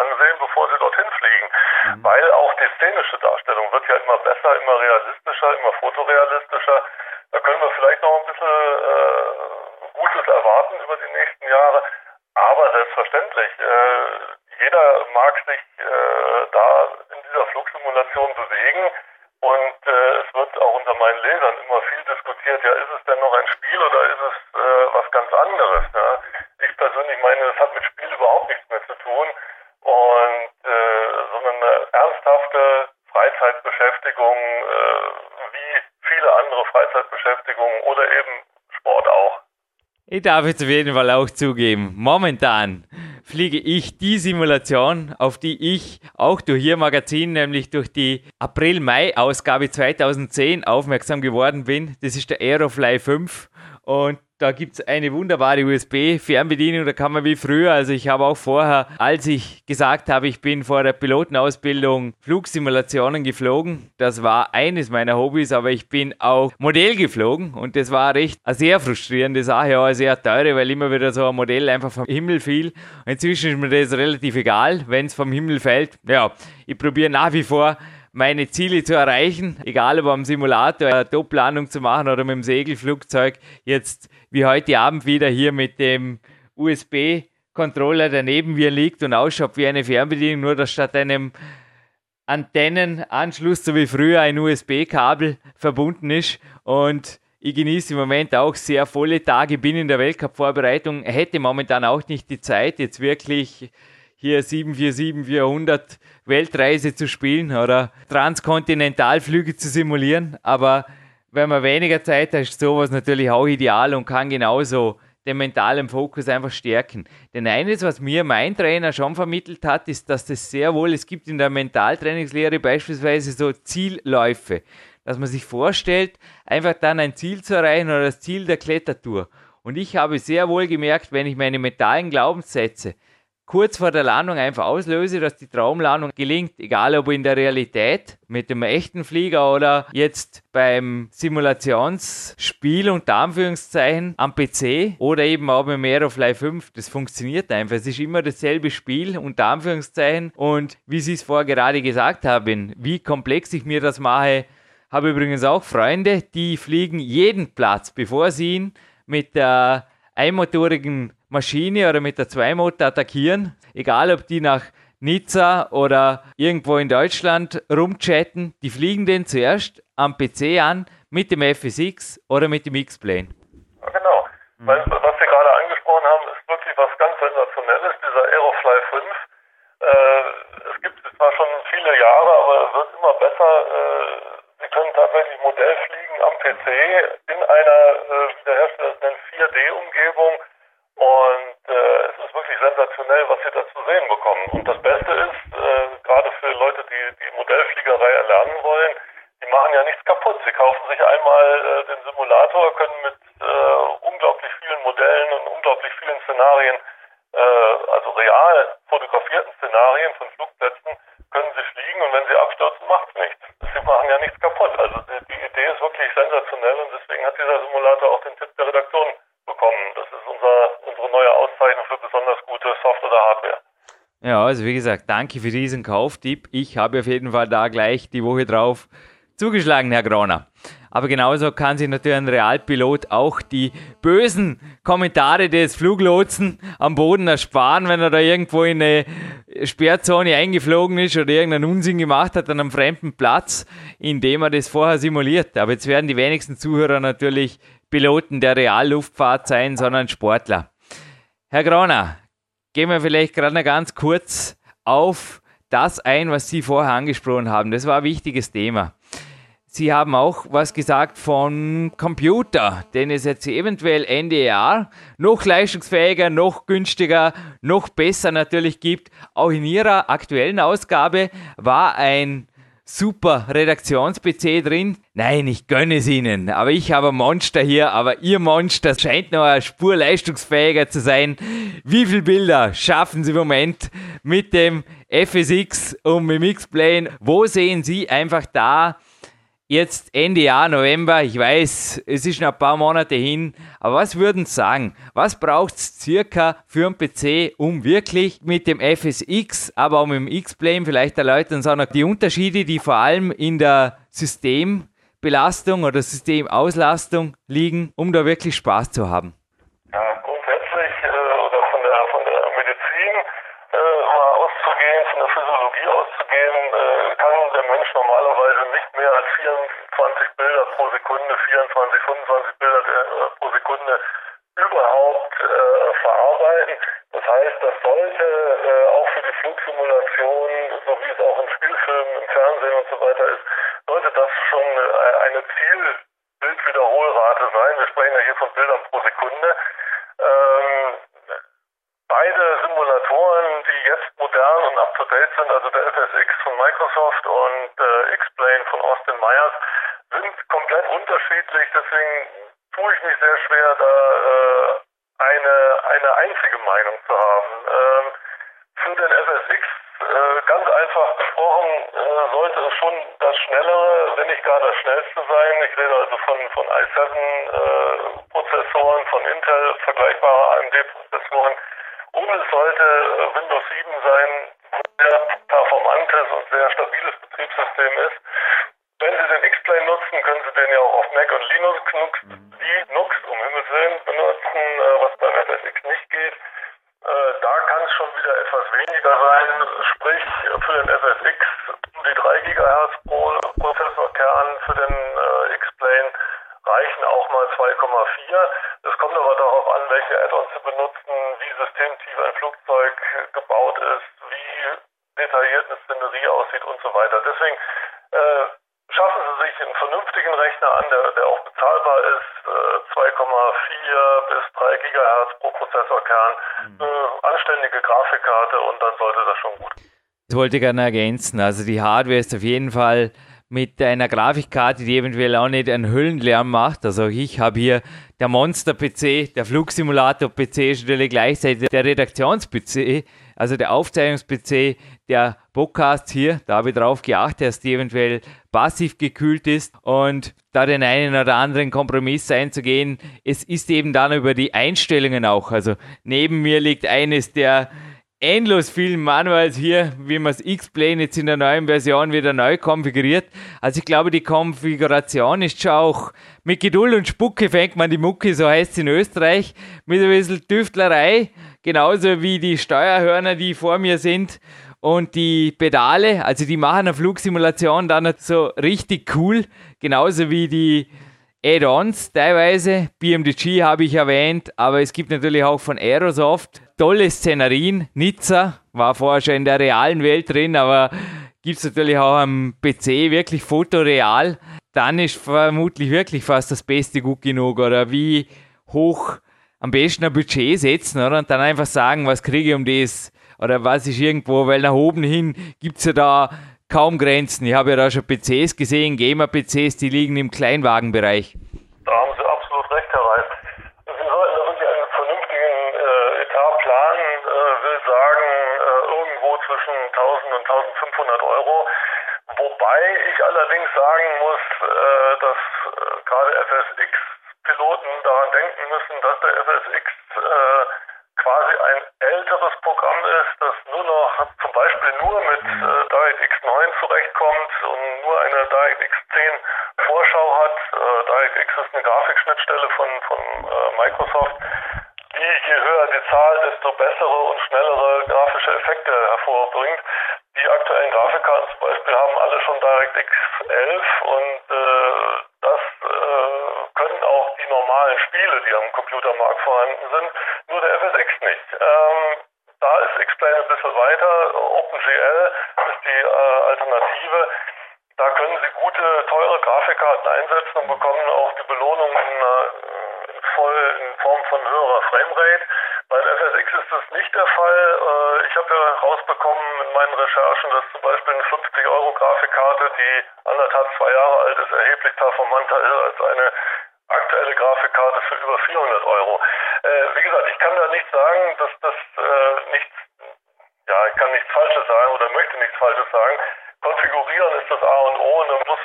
ansehen, bevor sie. Weil auch die szenische Darstellung wird ja immer besser, immer realistischer, immer fotorealistischer. Da können wir vielleicht noch ein bisschen äh, Gutes erwarten über die nächsten Jahre. Aber selbstverständlich, äh, jeder mag sich äh, da in dieser Flugsimulation bewegen. Und äh, es wird auch unter meinen Lesern immer viel diskutiert, ja, ist es denn noch ein Spiel oder ist es äh, was ganz anderes? Ja? Ich persönlich meine, das hat mit Spiel überhaupt nichts mehr zu tun und äh, sondern eine ernsthafte Freizeitbeschäftigung, äh, wie viele andere Freizeitbeschäftigungen oder eben Sport auch. Ich darf jetzt auf jeden Fall auch zugeben, momentan fliege ich die Simulation, auf die ich auch durch Ihr Magazin, nämlich durch die April-Mai-Ausgabe 2010 aufmerksam geworden bin. Das ist der Aerofly 5 und da gibt es eine wunderbare USB-Fernbedienung, da kann man wie früher, also ich habe auch vorher, als ich gesagt habe, ich bin vor der Pilotenausbildung Flugsimulationen geflogen, das war eines meiner Hobbys, aber ich bin auch Modell geflogen und das war recht eine sehr frustrierende Sache, auch sehr teure, weil immer wieder so ein Modell einfach vom Himmel fiel. Inzwischen ist mir das relativ egal, wenn es vom Himmel fällt. Ja, ich probiere nach wie vor meine Ziele zu erreichen, egal ob am Simulator eine Top-Landung zu machen oder mit dem Segelflugzeug. Jetzt wie heute Abend wieder hier mit dem USB-Controller, der neben mir liegt und ausschaut wie eine Fernbedienung, nur dass statt einem Antennenanschluss, so wie früher, ein USB-Kabel verbunden ist. Und ich genieße im Moment auch sehr volle Tage, bin in der Weltcup-Vorbereitung, hätte momentan auch nicht die Zeit, jetzt wirklich hier 747-400 Weltreise zu spielen oder Transkontinentalflüge zu simulieren. Aber wenn man weniger Zeit hat, ist sowas natürlich auch ideal und kann genauso den mentalen Fokus einfach stärken. Denn eines, was mir mein Trainer schon vermittelt hat, ist, dass das sehr wohl, es gibt in der Mentaltrainingslehre beispielsweise so Zielläufe, dass man sich vorstellt, einfach dann ein Ziel zu erreichen oder das Ziel der Klettertour. Und ich habe sehr wohl gemerkt, wenn ich meine mentalen Glaubenssätze kurz vor der Landung einfach auslöse, dass die Traumlandung gelingt, egal ob in der Realität mit dem echten Flieger oder jetzt beim Simulationsspiel unter Anführungszeichen am PC oder eben auch mit Aerofly 5. Das funktioniert einfach. Es ist immer dasselbe Spiel unter Anführungszeichen und wie Sie es vorher gerade gesagt haben, wie komplex ich mir das mache, habe übrigens auch Freunde, die fliegen jeden Platz, bevor sie ihn mit der einmotorigen Maschine oder mit der Zweimotor attackieren, egal ob die nach Nizza oder irgendwo in Deutschland rumchatten, die fliegen den zuerst am PC an mit dem FSX oder mit dem X-Plane. Genau. Mhm. Weil, was Sie gerade angesprochen haben, ist wirklich was ganz Sensationelles, dieser Aerofly 5. Äh, es gibt zwar schon viele Jahre, aber es wird immer besser. Äh, Sie können tatsächlich Modell fliegen am PC in einer, äh, der Hersteller nennt, 4D-Umgebung. Und äh, es ist wirklich sensationell, was Sie da zu sehen bekommen. Und das Beste ist, äh, gerade für Leute, die die Modellfliegerei erlernen wollen, die machen ja nichts kaputt. Sie kaufen sich einmal äh, den Simulator, können mit äh, unglaublich vielen Modellen und unglaublich vielen Szenarien, äh, also real fotografierten Szenarien von Flugplätzen, können sie fliegen und wenn sie abstürzen, macht es nichts. Sie machen ja nichts kaputt. Also die, die Idee ist wirklich sensationell und deswegen hat dieser Simulator auch den Tipp der Redaktion bekommen. Das ist unser, unsere neue Auszeichnung für besonders oder Hardware. Ja, also wie gesagt, danke für diesen Kauftipp. Ich habe auf jeden Fall da gleich die Woche drauf zugeschlagen, Herr Groner. Aber genauso kann sich natürlich ein Realpilot auch die bösen Kommentare des Fluglotsen am Boden ersparen, wenn er da irgendwo in eine Sperrzone eingeflogen ist oder irgendeinen Unsinn gemacht hat an einem fremden Platz, indem er das vorher simuliert. Aber jetzt werden die wenigsten Zuhörer natürlich Piloten der Realluftfahrt sein, sondern Sportler. Herr Groner, gehen wir vielleicht gerade noch ganz kurz auf das ein, was Sie vorher angesprochen haben. Das war ein wichtiges Thema. Sie haben auch was gesagt von Computer, den es jetzt eventuell Ende Jahr noch leistungsfähiger, noch günstiger, noch besser natürlich gibt. Auch in Ihrer aktuellen Ausgabe war ein super Redaktions-PC drin. Nein, ich gönne es Ihnen, aber ich habe ein Monster hier, aber Ihr Monster scheint noch eine Spur leistungsfähiger zu sein. Wie viele Bilder schaffen Sie im Moment mit dem FSX und mit dem X-Plane? Wo sehen Sie einfach da jetzt Ende Jahr, November, ich weiß, es ist noch ein paar Monate hin, aber was würden Sie sagen? Was braucht es circa für einen PC, um wirklich mit dem FSX, aber auch mit dem X-Plane vielleicht erläutern noch die Unterschiede, die vor allem in der Systembelastung oder Systemauslastung liegen, um da wirklich Spaß zu haben? Ja, grundsätzlich äh, oder von der, von der Medizin äh, mal auszugehen, von der Physiologie auszugehen, äh, kann der Mensch normalerweise nicht mehr als 24 Bilder pro Sekunde, 24, 25 Bilder äh, pro Sekunde überhaupt äh, verarbeiten. Das heißt, das sollte äh, auch für die Flugsimulation, so wie es auch in Spielfilmen, im Fernsehen und so weiter ist, sollte das schon äh, eine Zielbildwiederholrate sein. Wir sprechen ja hier von Bildern pro Sekunde. Ähm, beide Simulatoren, die jetzt modern und up-to-date sind, also der FSX von Microsoft und äh, X-Plane von Austin Myers, sind komplett unterschiedlich. Deswegen tue ich mich sehr schwer, da äh, eine, eine einzige Meinung zu haben. Ähm, für den FSX äh, ganz einfach gesprochen äh, sollte es schon das schnellere, wenn nicht gar das schnellste sein. Ich rede also von, von i7-Prozessoren, von Intel, vergleichbare AMD-Prozessoren. Und es sollte äh, Windows 7 sein, sehr performantes und sehr stabiles Betriebssystem ist. Wenn Sie den X-Plane nutzen, können Sie den ja auch auf Mac und Linux, Linux um Himmels Willen benutzen, äh, was beim FSX nicht geht. Äh, da kann es schon wieder etwas weniger sein, sprich für den FSX um die 3 GHz pro Prozessorkern, für den äh, X-Plane reichen auch mal 2,4. Es kommt aber darauf an, welche Add-ons Sie benutzen, wie systemtief ein Flugzeug gebaut ist, wie detailliert eine Szenerie aussieht und so weiter. Deswegen äh, einen vernünftigen Rechner an, der, der auch bezahlbar ist, äh, 2,4 bis 3 Gigahertz pro Prozessorkern, mhm. äh, anständige Grafikkarte und dann sollte das schon gut. Das wollte ich gerne ergänzen. Also die Hardware ist auf jeden Fall mit einer Grafikkarte, die eventuell auch nicht einen Höllenlärm macht. Also ich habe hier der Monster-PC, der Flugsimulator-PC ist natürlich gleichzeitig der Redaktions-PC, also der Aufzeichnungs-PC, der Podcast hier, da habe ich drauf geachtet, dass die eventuell passiv gekühlt ist und da den einen oder anderen Kompromiss einzugehen, es ist eben dann über die Einstellungen auch. Also neben mir liegt eines der endlos vielen Manuals hier, wie man das X-Plane jetzt in der neuen Version wieder neu konfiguriert. Also ich glaube, die Konfiguration ist schon auch mit Geduld und Spucke fängt man die Mucke, so heißt es in Österreich, mit ein bisschen Tüftlerei, genauso wie die Steuerhörner, die vor mir sind und die Pedale, also die machen eine Flugsimulation dann so richtig cool, genauso wie die Add-ons teilweise. BMDG habe ich erwähnt, aber es gibt natürlich auch von Aerosoft tolle Szenarien. Nizza war vorher schon in der realen Welt drin, aber gibt es natürlich auch am PC wirklich fotoreal, dann ist vermutlich wirklich fast das Beste gut genug. Oder wie hoch am besten ein Budget setzen, oder? Und dann einfach sagen, was kriege ich um das? Oder was ist irgendwo, weil nach oben hin gibt es ja da kaum Grenzen. Ich habe ja da schon PCs gesehen, Gamer-PCs, die liegen im Kleinwagenbereich. Da haben Sie absolut recht, Herr Reis. Sie sollten da wirklich einen vernünftigen äh, Etat planen, äh, will sagen, äh, irgendwo zwischen 1000 und 1500 Euro. Wobei ich allerdings sagen muss, äh, dass äh, gerade FSX-Piloten daran denken müssen, dass der FSX äh, quasi ein älteres Programm ist, das nur noch zum Beispiel nur mit mhm. äh, DirectX 9 zurechtkommt und nur eine DirectX 10 Vorschau hat. Äh, DirectX ist eine Grafikschnittstelle von, von äh, Microsoft, die je höher die Zahl, desto bessere und schnellere grafische Effekte hervorbringt. Die aktuellen Grafikkarten zum Beispiel haben alle schon DirectX 11 und äh, das äh, können auch die normalen Spiele, die am Computermarkt vorhanden sind, nur der FSX nicht. Ähm, da ist X-Plane ein bisschen weiter. OpenGL ist die äh, Alternative. Da können Sie gute, teure Grafikkarten einsetzen und bekommen auch die Belohnung in, äh, in voll in Form von höherer Framerate. Bei FSX ist das nicht der Fall. Äh, ich habe ja rausbekommen in meinen Recherchen, dass zum Beispiel eine 50 Euro Grafikkarte, die anderthalb, zwei Jahre alt ist, erheblich performanter ist als eine aktuelle Grafikkarte für über 400 Euro. Äh, wie gesagt, ich kann da nicht sagen, dass das äh, nichts, ja, ich kann nichts Falsches sagen oder möchte nichts Falsches sagen. Konfigurieren ist das A und O und dann muss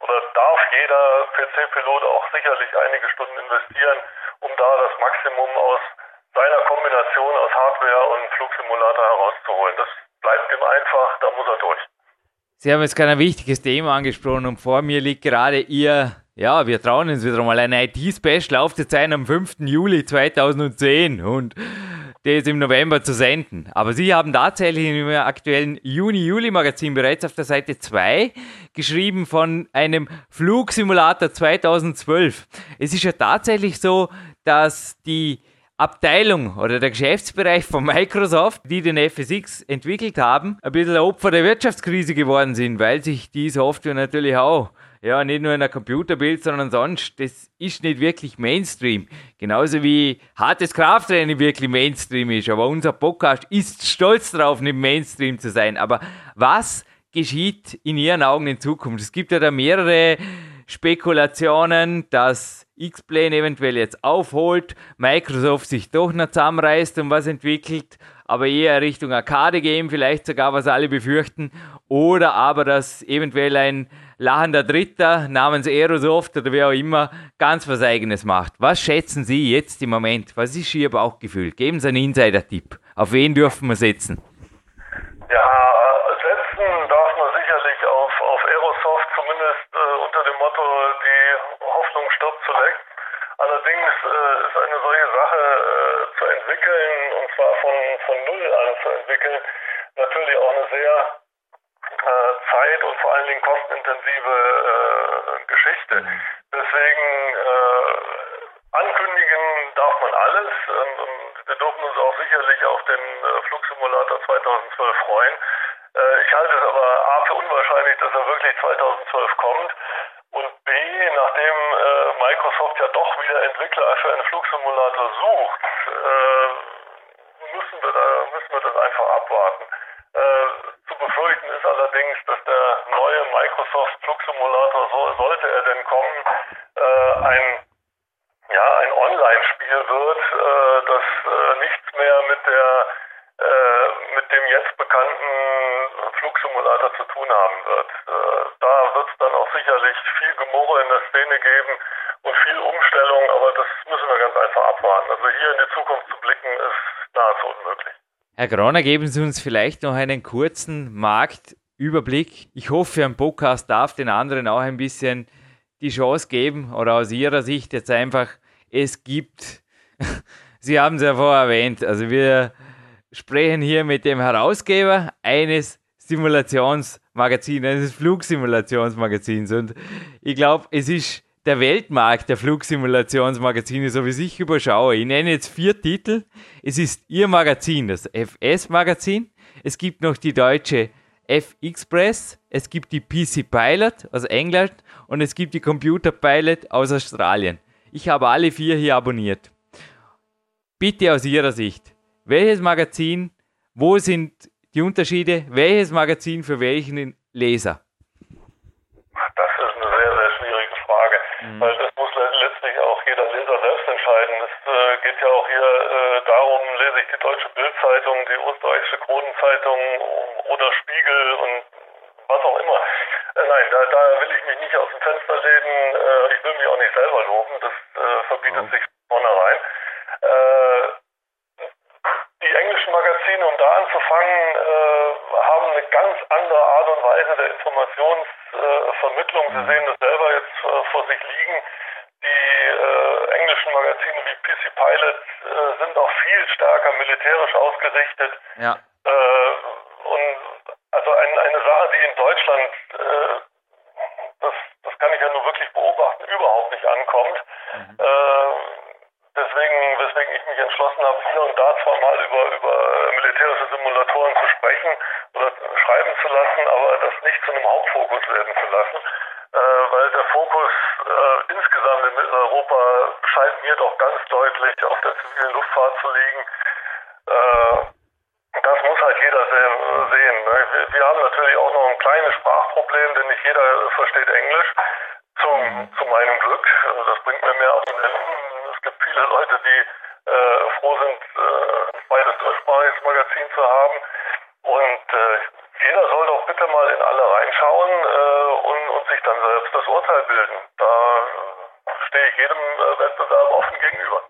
oder darf jeder PC-Pilot auch sicherlich einige Stunden investieren, um da das Maximum aus seiner Kombination aus Hardware und Flugsimulator herauszuholen. Das bleibt ihm einfach, da muss er durch. Sie haben jetzt gerade ein wichtiges Thema angesprochen und vor mir liegt gerade Ihr, ja, wir trauen uns wieder mal ein IT-Special aufzuzeichnen am 5. Juli 2010 und das im November zu senden. Aber Sie haben tatsächlich im aktuellen Juni-Juli-Magazin bereits auf der Seite 2 geschrieben von einem Flugsimulator 2012. Es ist ja tatsächlich so, dass die Abteilung oder der Geschäftsbereich von Microsoft, die den FSX entwickelt haben, ein bisschen Opfer der Wirtschaftskrise geworden sind, weil sich die Software natürlich auch ja, nicht nur in der Computerbild, sondern sonst, das ist nicht wirklich Mainstream. Genauso wie hartes Krafttraining wirklich Mainstream ist. Aber unser Podcast ist stolz darauf, nicht Mainstream zu sein. Aber was geschieht in Ihren Augen in Zukunft? Es gibt ja da mehrere Spekulationen, dass X-Plane eventuell jetzt aufholt, Microsoft sich doch noch zusammenreißt und was entwickelt, aber eher Richtung Arcade-Game, vielleicht sogar, was alle befürchten, oder aber, dass eventuell ein lachender Dritter namens Aerosoft oder wer auch immer ganz was Eigenes macht. Was schätzen Sie jetzt im Moment? Was ist Ihr Bauchgefühl? Geben Sie einen Insider-Tipp. Auf wen dürfen wir setzen? Ja, setzen darf man sicherlich auf, auf Aerosoft, zumindest äh, unter dem Motto, die Hoffnung stirbt zuletzt. Allerdings äh, ist eine solche Sache äh, zu entwickeln, und zwar von, von Null an zu entwickeln, natürlich auch eine sehr äh, zeit- und vor allen Dingen kostenintensive äh, Geschichte. Mhm. Deswegen äh, ankündigen darf man alles und, und, wir dürfen uns auch sicherlich auf den äh, Flugsimulator 2012 freuen. Ich halte es aber A für unwahrscheinlich, dass er wirklich 2012 kommt. Und B, nachdem äh, Microsoft ja doch wieder Entwickler für einen Flugsimulator sucht, äh, müssen, wir da, müssen wir das einfach abwarten. Äh, zu befürchten ist allerdings, dass der neue Microsoft Flugsimulator, so, sollte er denn kommen, äh, ein ja, ein Online-Spiel wird, das nichts mehr mit der mit dem jetzt bekannten Flugsimulator zu tun haben wird. Da wird es dann auch sicherlich viel Gemurre in der Szene geben und viel Umstellung, aber das müssen wir ganz einfach abwarten. Also hier in die Zukunft zu blicken, ist nahezu unmöglich. Herr Groner, geben Sie uns vielleicht noch einen kurzen Marktüberblick. Ich hoffe, ein Podcast darf den anderen auch ein bisschen die Chance geben oder aus Ihrer Sicht jetzt einfach, es gibt, [LAUGHS] Sie haben es ja vorher erwähnt, also wir sprechen hier mit dem Herausgeber eines Simulationsmagazins, eines Flugsimulationsmagazins. Und ich glaube, es ist der Weltmarkt der Flugsimulationsmagazine, so wie ich überschaue. Ich nenne jetzt vier Titel. Es ist Ihr Magazin, das FS-Magazin. Es gibt noch die deutsche F-Express, es gibt die PC Pilot aus England und es gibt die Computer Pilot aus Australien. Ich habe alle vier hier abonniert. Bitte aus Ihrer Sicht, welches Magazin, wo sind die Unterschiede, welches Magazin für welchen Leser? Das ist eine sehr, sehr schwierige Frage, mhm. weil das muss letztlich auch jeder Leser selbst entscheiden. Es äh, geht ja auch hier äh, darum, lese ich die Deutsche Bildzeitung, die Österreichische Kronenzeitung oder Spiegel und was auch immer. Äh, nein, da, da will ich mich nicht aus dem Fenster lehnen. Äh, ich will mich auch nicht selber loben. Das äh, verbietet mhm. sich vornherein. Äh, die englischen Magazine, um da anzufangen, haben eine ganz andere Art und Weise der Informationsvermittlung. Sie mhm. sehen das selber äh, vor sich liegen. Die äh, englischen Magazine wie PC Pilot äh, sind auch viel stärker militärisch ausgerichtet. Ja. Äh, und also ein, eine Sache, die in Deutschland, äh, das, das kann ich ja nur wirklich beobachten, überhaupt nicht ankommt. Mhm. Deswegen, weswegen ich mich entschlossen habe, hier und da zwar mal über, über militärische Simulatoren zu sprechen oder schreiben zu lassen, aber das nicht zu einem Hauptfokus werden zu lassen, äh, weil der Fokus äh, insgesamt in Mitteleuropa scheint mir doch ganz deutlich auf der zivilen Luftfahrt zu liegen. Äh, das muss halt jeder sehen. Ne? Wir haben natürlich auch noch ein kleines Sprachproblem, denn nicht jeder versteht Englisch. Zum, mhm. zu meinem Glück. Also das bringt mir mehr Abonnenten es gibt viele Leute, die äh, froh sind, äh, ein zweites deutschsprachiges Magazin zu haben. Und äh, jeder soll doch bitte mal in alle reinschauen äh, und, und sich dann Urteil bilden. Da äh, stehe ich jedem äh, Wettbewerb offen gegenüber.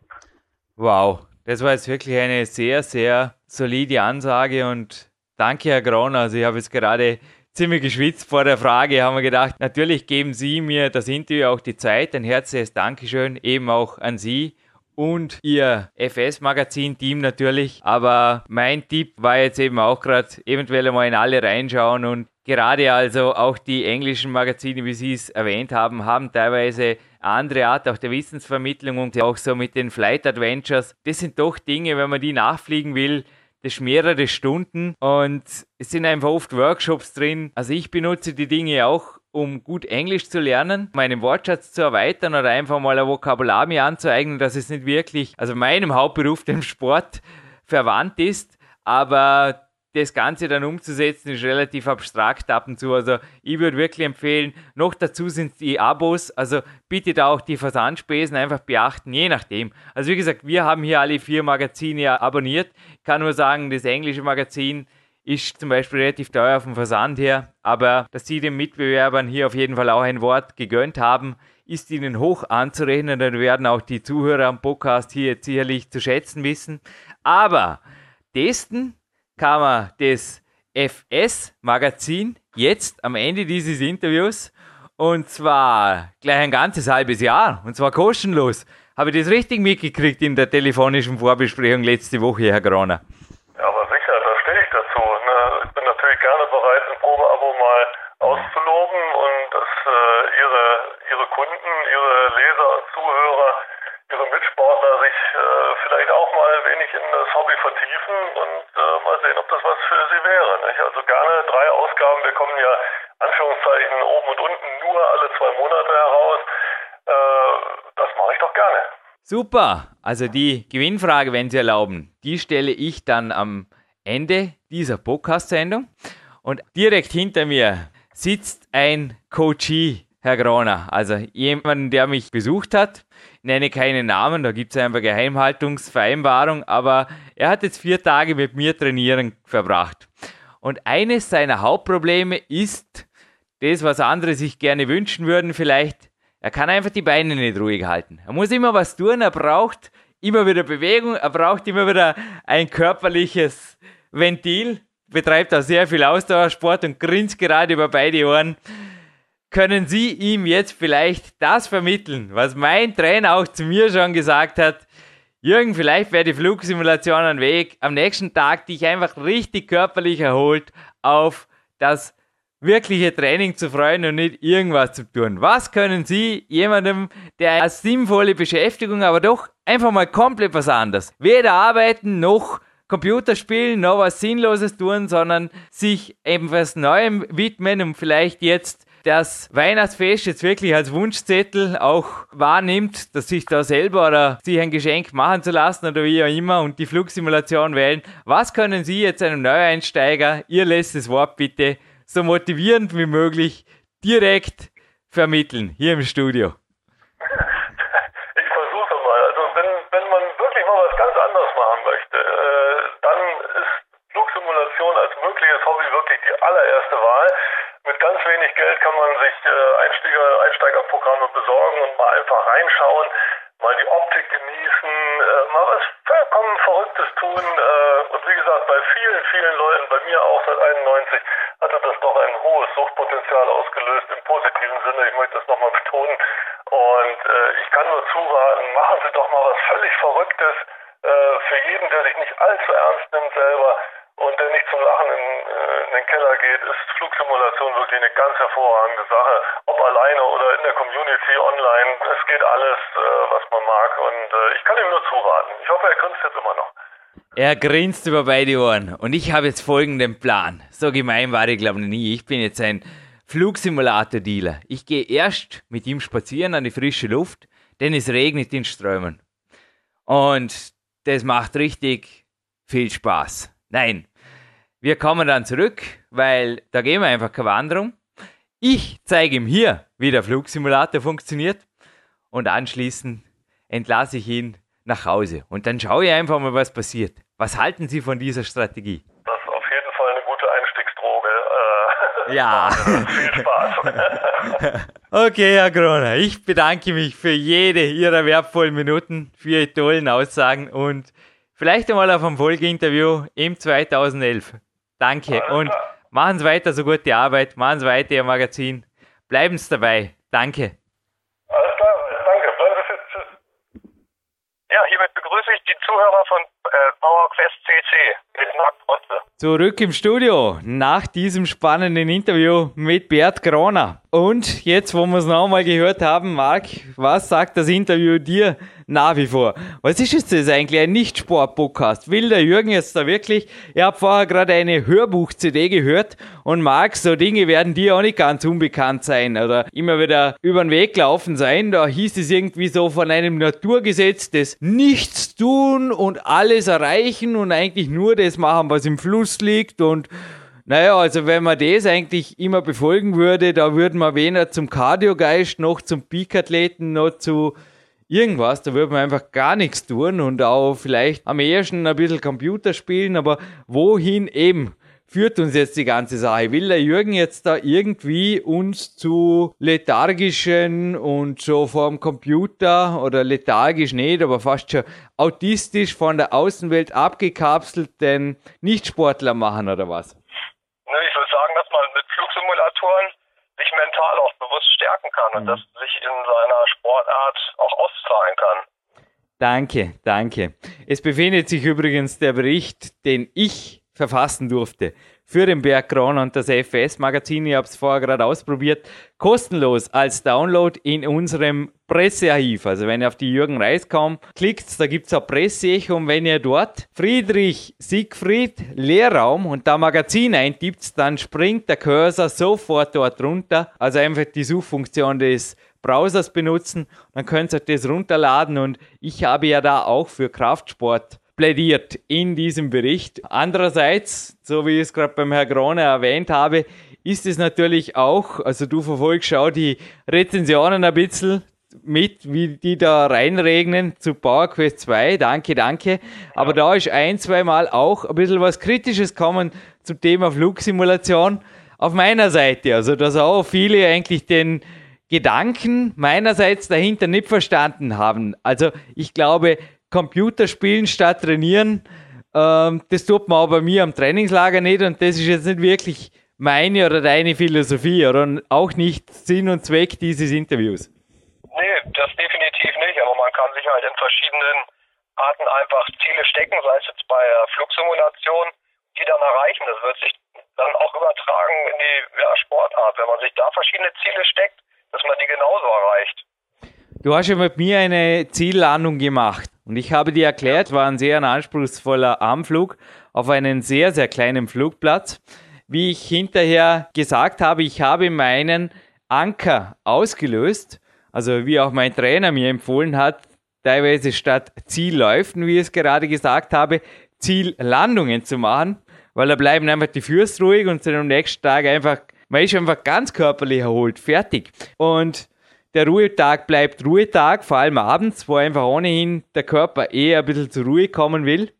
Wow, das war jetzt wirklich eine sehr, sehr solide Ansage und danke, Herr Groner. Also ich habe jetzt gerade ziemlich geschwitzt vor der Frage, haben wir gedacht, natürlich geben Sie mir das Interview auch die Zeit. Ein herzliches Dankeschön eben auch an Sie und Ihr FS-Magazin-Team natürlich. Aber mein Tipp war jetzt eben auch gerade, eventuell einmal in alle reinschauen und gerade also auch die englischen Magazine, wie Sie es erwähnt haben, haben teilweise andere Art auch der Wissensvermittlung und auch so mit den Flight Adventures. Das sind doch Dinge, wenn man die nachfliegen will, das ist mehrere Stunden und es sind einfach oft Workshops drin. Also ich benutze die Dinge auch, um gut Englisch zu lernen, meinen Wortschatz zu erweitern oder einfach mal ein Vokabular mir anzueignen, dass es nicht wirklich, also meinem Hauptberuf, dem Sport, verwandt ist. Aber das Ganze dann umzusetzen, ist relativ abstrakt ab und zu. Also ich würde wirklich empfehlen, noch dazu sind die Abos, also bitte da auch die Versandspesen einfach beachten, je nachdem. Also wie gesagt, wir haben hier alle vier Magazine abonniert. Ich kann nur sagen, das englische Magazin ist zum Beispiel relativ teuer dem Versand her, aber dass sie den Mitbewerbern hier auf jeden Fall auch ein Wort gegönnt haben, ist ihnen hoch anzurechnen. Dann werden auch die Zuhörer am Podcast hier jetzt sicherlich zu schätzen wissen. Aber testen kann man das FS-Magazin jetzt am Ende dieses Interviews und zwar gleich ein ganzes halbes Jahr und zwar kostenlos. Habe ich das richtig mitgekriegt in der telefonischen Vorbesprechung letzte Woche, Herr Groner? Ja, aber sicher, da stehe ich dazu. Ne? Ich bin natürlich gerne bereit, ein Probeabo mal auszuloben und dass äh, Ihre, Ihre Kunden, Ihre Leser und Zuhörer ihre Mitsportler sich äh, vielleicht auch mal ein wenig in das Hobby vertiefen und äh, mal sehen, ob das was für sie wäre. Nicht? Also gerne drei Ausgaben. Wir kommen ja Anführungszeichen oben und unten nur alle zwei Monate heraus. Äh, das mache ich doch gerne. Super. Also die Gewinnfrage, wenn Sie erlauben, die stelle ich dann am Ende dieser Podcast-Sendung. Und direkt hinter mir sitzt ein Coachee, Herr Groner. Also jemand, der mich besucht hat nenne keinen Namen, da gibt es einfach Geheimhaltungsvereinbarung, aber er hat jetzt vier Tage mit mir trainieren verbracht. Und eines seiner Hauptprobleme ist das, was andere sich gerne wünschen würden, vielleicht, er kann einfach die Beine nicht ruhig halten. Er muss immer was tun, er braucht immer wieder Bewegung, er braucht immer wieder ein körperliches Ventil, betreibt auch sehr viel Ausdauersport und grinst gerade über beide Ohren können Sie ihm jetzt vielleicht das vermitteln, was mein Trainer auch zu mir schon gesagt hat. Jürgen, vielleicht wäre die Flugsimulation ein Weg, am nächsten Tag dich einfach richtig körperlich erholt auf das wirkliche Training zu freuen und nicht irgendwas zu tun. Was können Sie jemandem, der eine sinnvolle Beschäftigung, aber doch einfach mal komplett was anderes, weder arbeiten noch Computerspielen noch was Sinnloses tun, sondern sich eben was Neuem widmen und vielleicht jetzt das Weihnachtsfest jetzt wirklich als Wunschzettel auch wahrnimmt, dass sich da selber oder sich ein Geschenk machen zu lassen oder wie auch immer und die Flugsimulation wählen. Was können Sie jetzt einem Neueinsteiger, Ihr letztes Wort bitte, so motivierend wie möglich direkt vermitteln hier im Studio? Ich versuche mal. Also wenn, wenn man wirklich mal was ganz anderes machen möchte, äh, dann ist Flugsimulation als mögliches Hobby wirklich die allererste Wahl. Mit ganz wenig Geld kann man sich äh, Einsteiger, Einsteigerprogramme besorgen und mal einfach reinschauen, mal die Optik genießen, äh, mal was vollkommen Verrücktes tun. Äh, und wie gesagt, bei vielen, vielen Leuten, bei mir auch seit 91, hatte das doch ein hohes Suchtpotenzial ausgelöst im positiven Sinne. Ich möchte das nochmal betonen. Und ich kann nur zuraten, machen Sie doch mal was völlig Verrücktes für jeden, der sich nicht allzu ernst nimmt selber und der nicht zum Lachen in, äh, in den Keller geht, ist Flugsimulation wirklich eine ganz hervorragende Sache. Ob alleine oder in der Community online, es geht alles, äh, was man mag. Und äh, ich kann ihm nur zuraten. Ich hoffe, er grinst jetzt immer noch. Er grinst über beide Ohren. Und ich habe jetzt folgenden Plan. So gemein war ich, glaube ich, nie. Ich bin jetzt ein Flugsimulator-Dealer. Ich gehe erst mit ihm spazieren an die frische Luft, denn es regnet in Strömen. Und das macht richtig viel Spaß. Nein, wir kommen dann zurück, weil da gehen wir einfach keine Wanderung. Ich zeige ihm hier, wie der Flugsimulator funktioniert und anschließend entlasse ich ihn nach Hause. Und dann schaue ich einfach mal, was passiert. Was halten Sie von dieser Strategie? Das ist auf jeden Fall eine gute Einstiegsdroge. Äh, Ja. [LAUGHS] viel Spaß. [LAUGHS] Okay, Herr Kroner, ich bedanke mich für jede Ihrer wertvollen Minuten, für Ihre tollen Aussagen und vielleicht einmal auf ein Folgeinterview im 2011. Danke und machen Sie weiter so gute Arbeit, machen Sie weiter Ihr Magazin, bleiben Sie dabei. Danke. Alles klar, danke. Ja, hiermit begrüße ich die Zuhörer von äh, PowerQuest CC. Zurück im Studio nach diesem spannenden Interview mit Bert Kroner. Und jetzt, wo wir es nochmal gehört haben, Marc, was sagt das Interview dir nach wie vor? Was ist jetzt eigentlich, ein Nicht-Sport-Podcast? Will der Jürgen jetzt da wirklich? Ich habe vorher gerade eine Hörbuch-CD gehört und Marc, so Dinge werden dir auch nicht ganz unbekannt sein oder immer wieder über den Weg laufen sein. Da hieß es irgendwie so von einem Naturgesetz des Nichts tun und alles erreichen und eigentlich nur das machen, was im Fluss liegt und naja, also wenn man das eigentlich immer befolgen würde, da würden wir weder zum Kardiogeist noch zum Peak-Athleten noch zu irgendwas, da würde man einfach gar nichts tun und auch vielleicht am ehesten ein bisschen Computer spielen, aber wohin eben führt uns jetzt die ganze Sache? Will der Jürgen jetzt da irgendwie uns zu lethargischen und so vorm Computer oder lethargisch nicht, aber fast schon autistisch von der Außenwelt abgekapselten Nichtsportler machen oder was? Ne, ich würde sagen, dass man mit Flugsimulatoren sich mental auch bewusst stärken kann und das sich in seiner Sportart auch auszahlen kann. Danke, danke. Es befindet sich übrigens der Bericht, den ich verfassen durfte für den Bergkron und das FS-Magazin. Ich habe es vorher gerade ausprobiert. Kostenlos als Download in unserem Pressearchiv. Also wenn ihr auf die Jürgen Reis kommt, klickt, da gibt es ein Presseecho und wenn ihr dort Friedrich Siegfried Lehrraum und da Magazin eintippt, dann springt der Cursor sofort dort runter. Also einfach die Suchfunktion des Browsers benutzen, dann könnt ihr das runterladen und ich habe ja da auch für Kraftsport plädiert in diesem Bericht. Andererseits, so wie ich es gerade beim Herrn Krone erwähnt habe, ist es natürlich auch, also du verfolgst auch die Rezensionen ein bisschen mit, wie die da reinregnen zu PowerQuest 2. Danke, danke. Aber da ist ein, zwei Mal auch ein bisschen was Kritisches kommen zum Thema Flugsimulation auf meiner Seite. Also, dass auch viele eigentlich den Gedanken meinerseits dahinter nicht verstanden haben. Also, ich glaube, Computerspielen statt trainieren, ähm, das tut man auch bei mir am Trainingslager nicht und das ist jetzt nicht wirklich meine oder deine Philosophie oder auch nicht Sinn und Zweck dieses Interviews. Nee, das definitiv nicht, aber man kann sich halt in verschiedenen Arten einfach Ziele stecken, sei es jetzt bei Flugsimulation, die dann erreichen. Das wird sich dann auch übertragen in die ja, Sportart, wenn man sich da verschiedene Ziele steckt, dass man die genauso erreicht. Du hast ja mit mir eine Ziellandung gemacht Und ich habe dir erklärt, war ein sehr anspruchsvoller Armflug auf einen sehr, sehr kleinen Flugplatz. Wie ich hinterher gesagt habe, ich habe meinen Anker ausgelöst, also wie auch mein Trainer mir empfohlen hat, teilweise statt Zielläufen, wie ich es gerade gesagt habe, Ziellandungen zu machen, weil da bleiben einfach die Füße ruhig und sind am nächsten Tag einfach, man ist einfach ganz körperlich erholt, fertig. Und der Ruhetag bleibt Ruhetag, vor allem abends, wo einfach ohnehin der Körper eher ein bisschen zur Ruhe kommen will.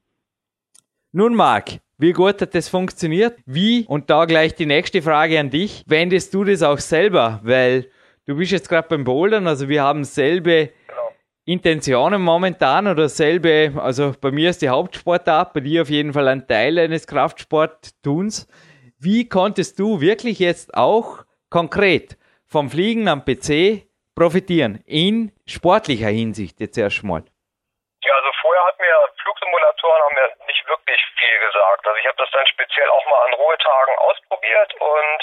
Nun, Marc, wie gut hat das funktioniert? Wie, und da gleich die nächste Frage an dich, wendest du das auch selber? Weil du bist jetzt gerade beim Bouldern, also wir haben selbe Intentionen momentan oder selbe, also bei mir ist die Hauptsportart, bei dir auf jeden Fall ein Teil eines Kraftsporttuns. Wie konntest du wirklich jetzt auch konkret vom Fliegen am PC profitieren in sportlicher Hinsicht jetzt erstmal? Ja, also vorher hat mir Flugsimulatoren haben mir nicht wirklich viel gesagt. Also ich habe das dann speziell auch mal an Ruhetagen ausprobiert und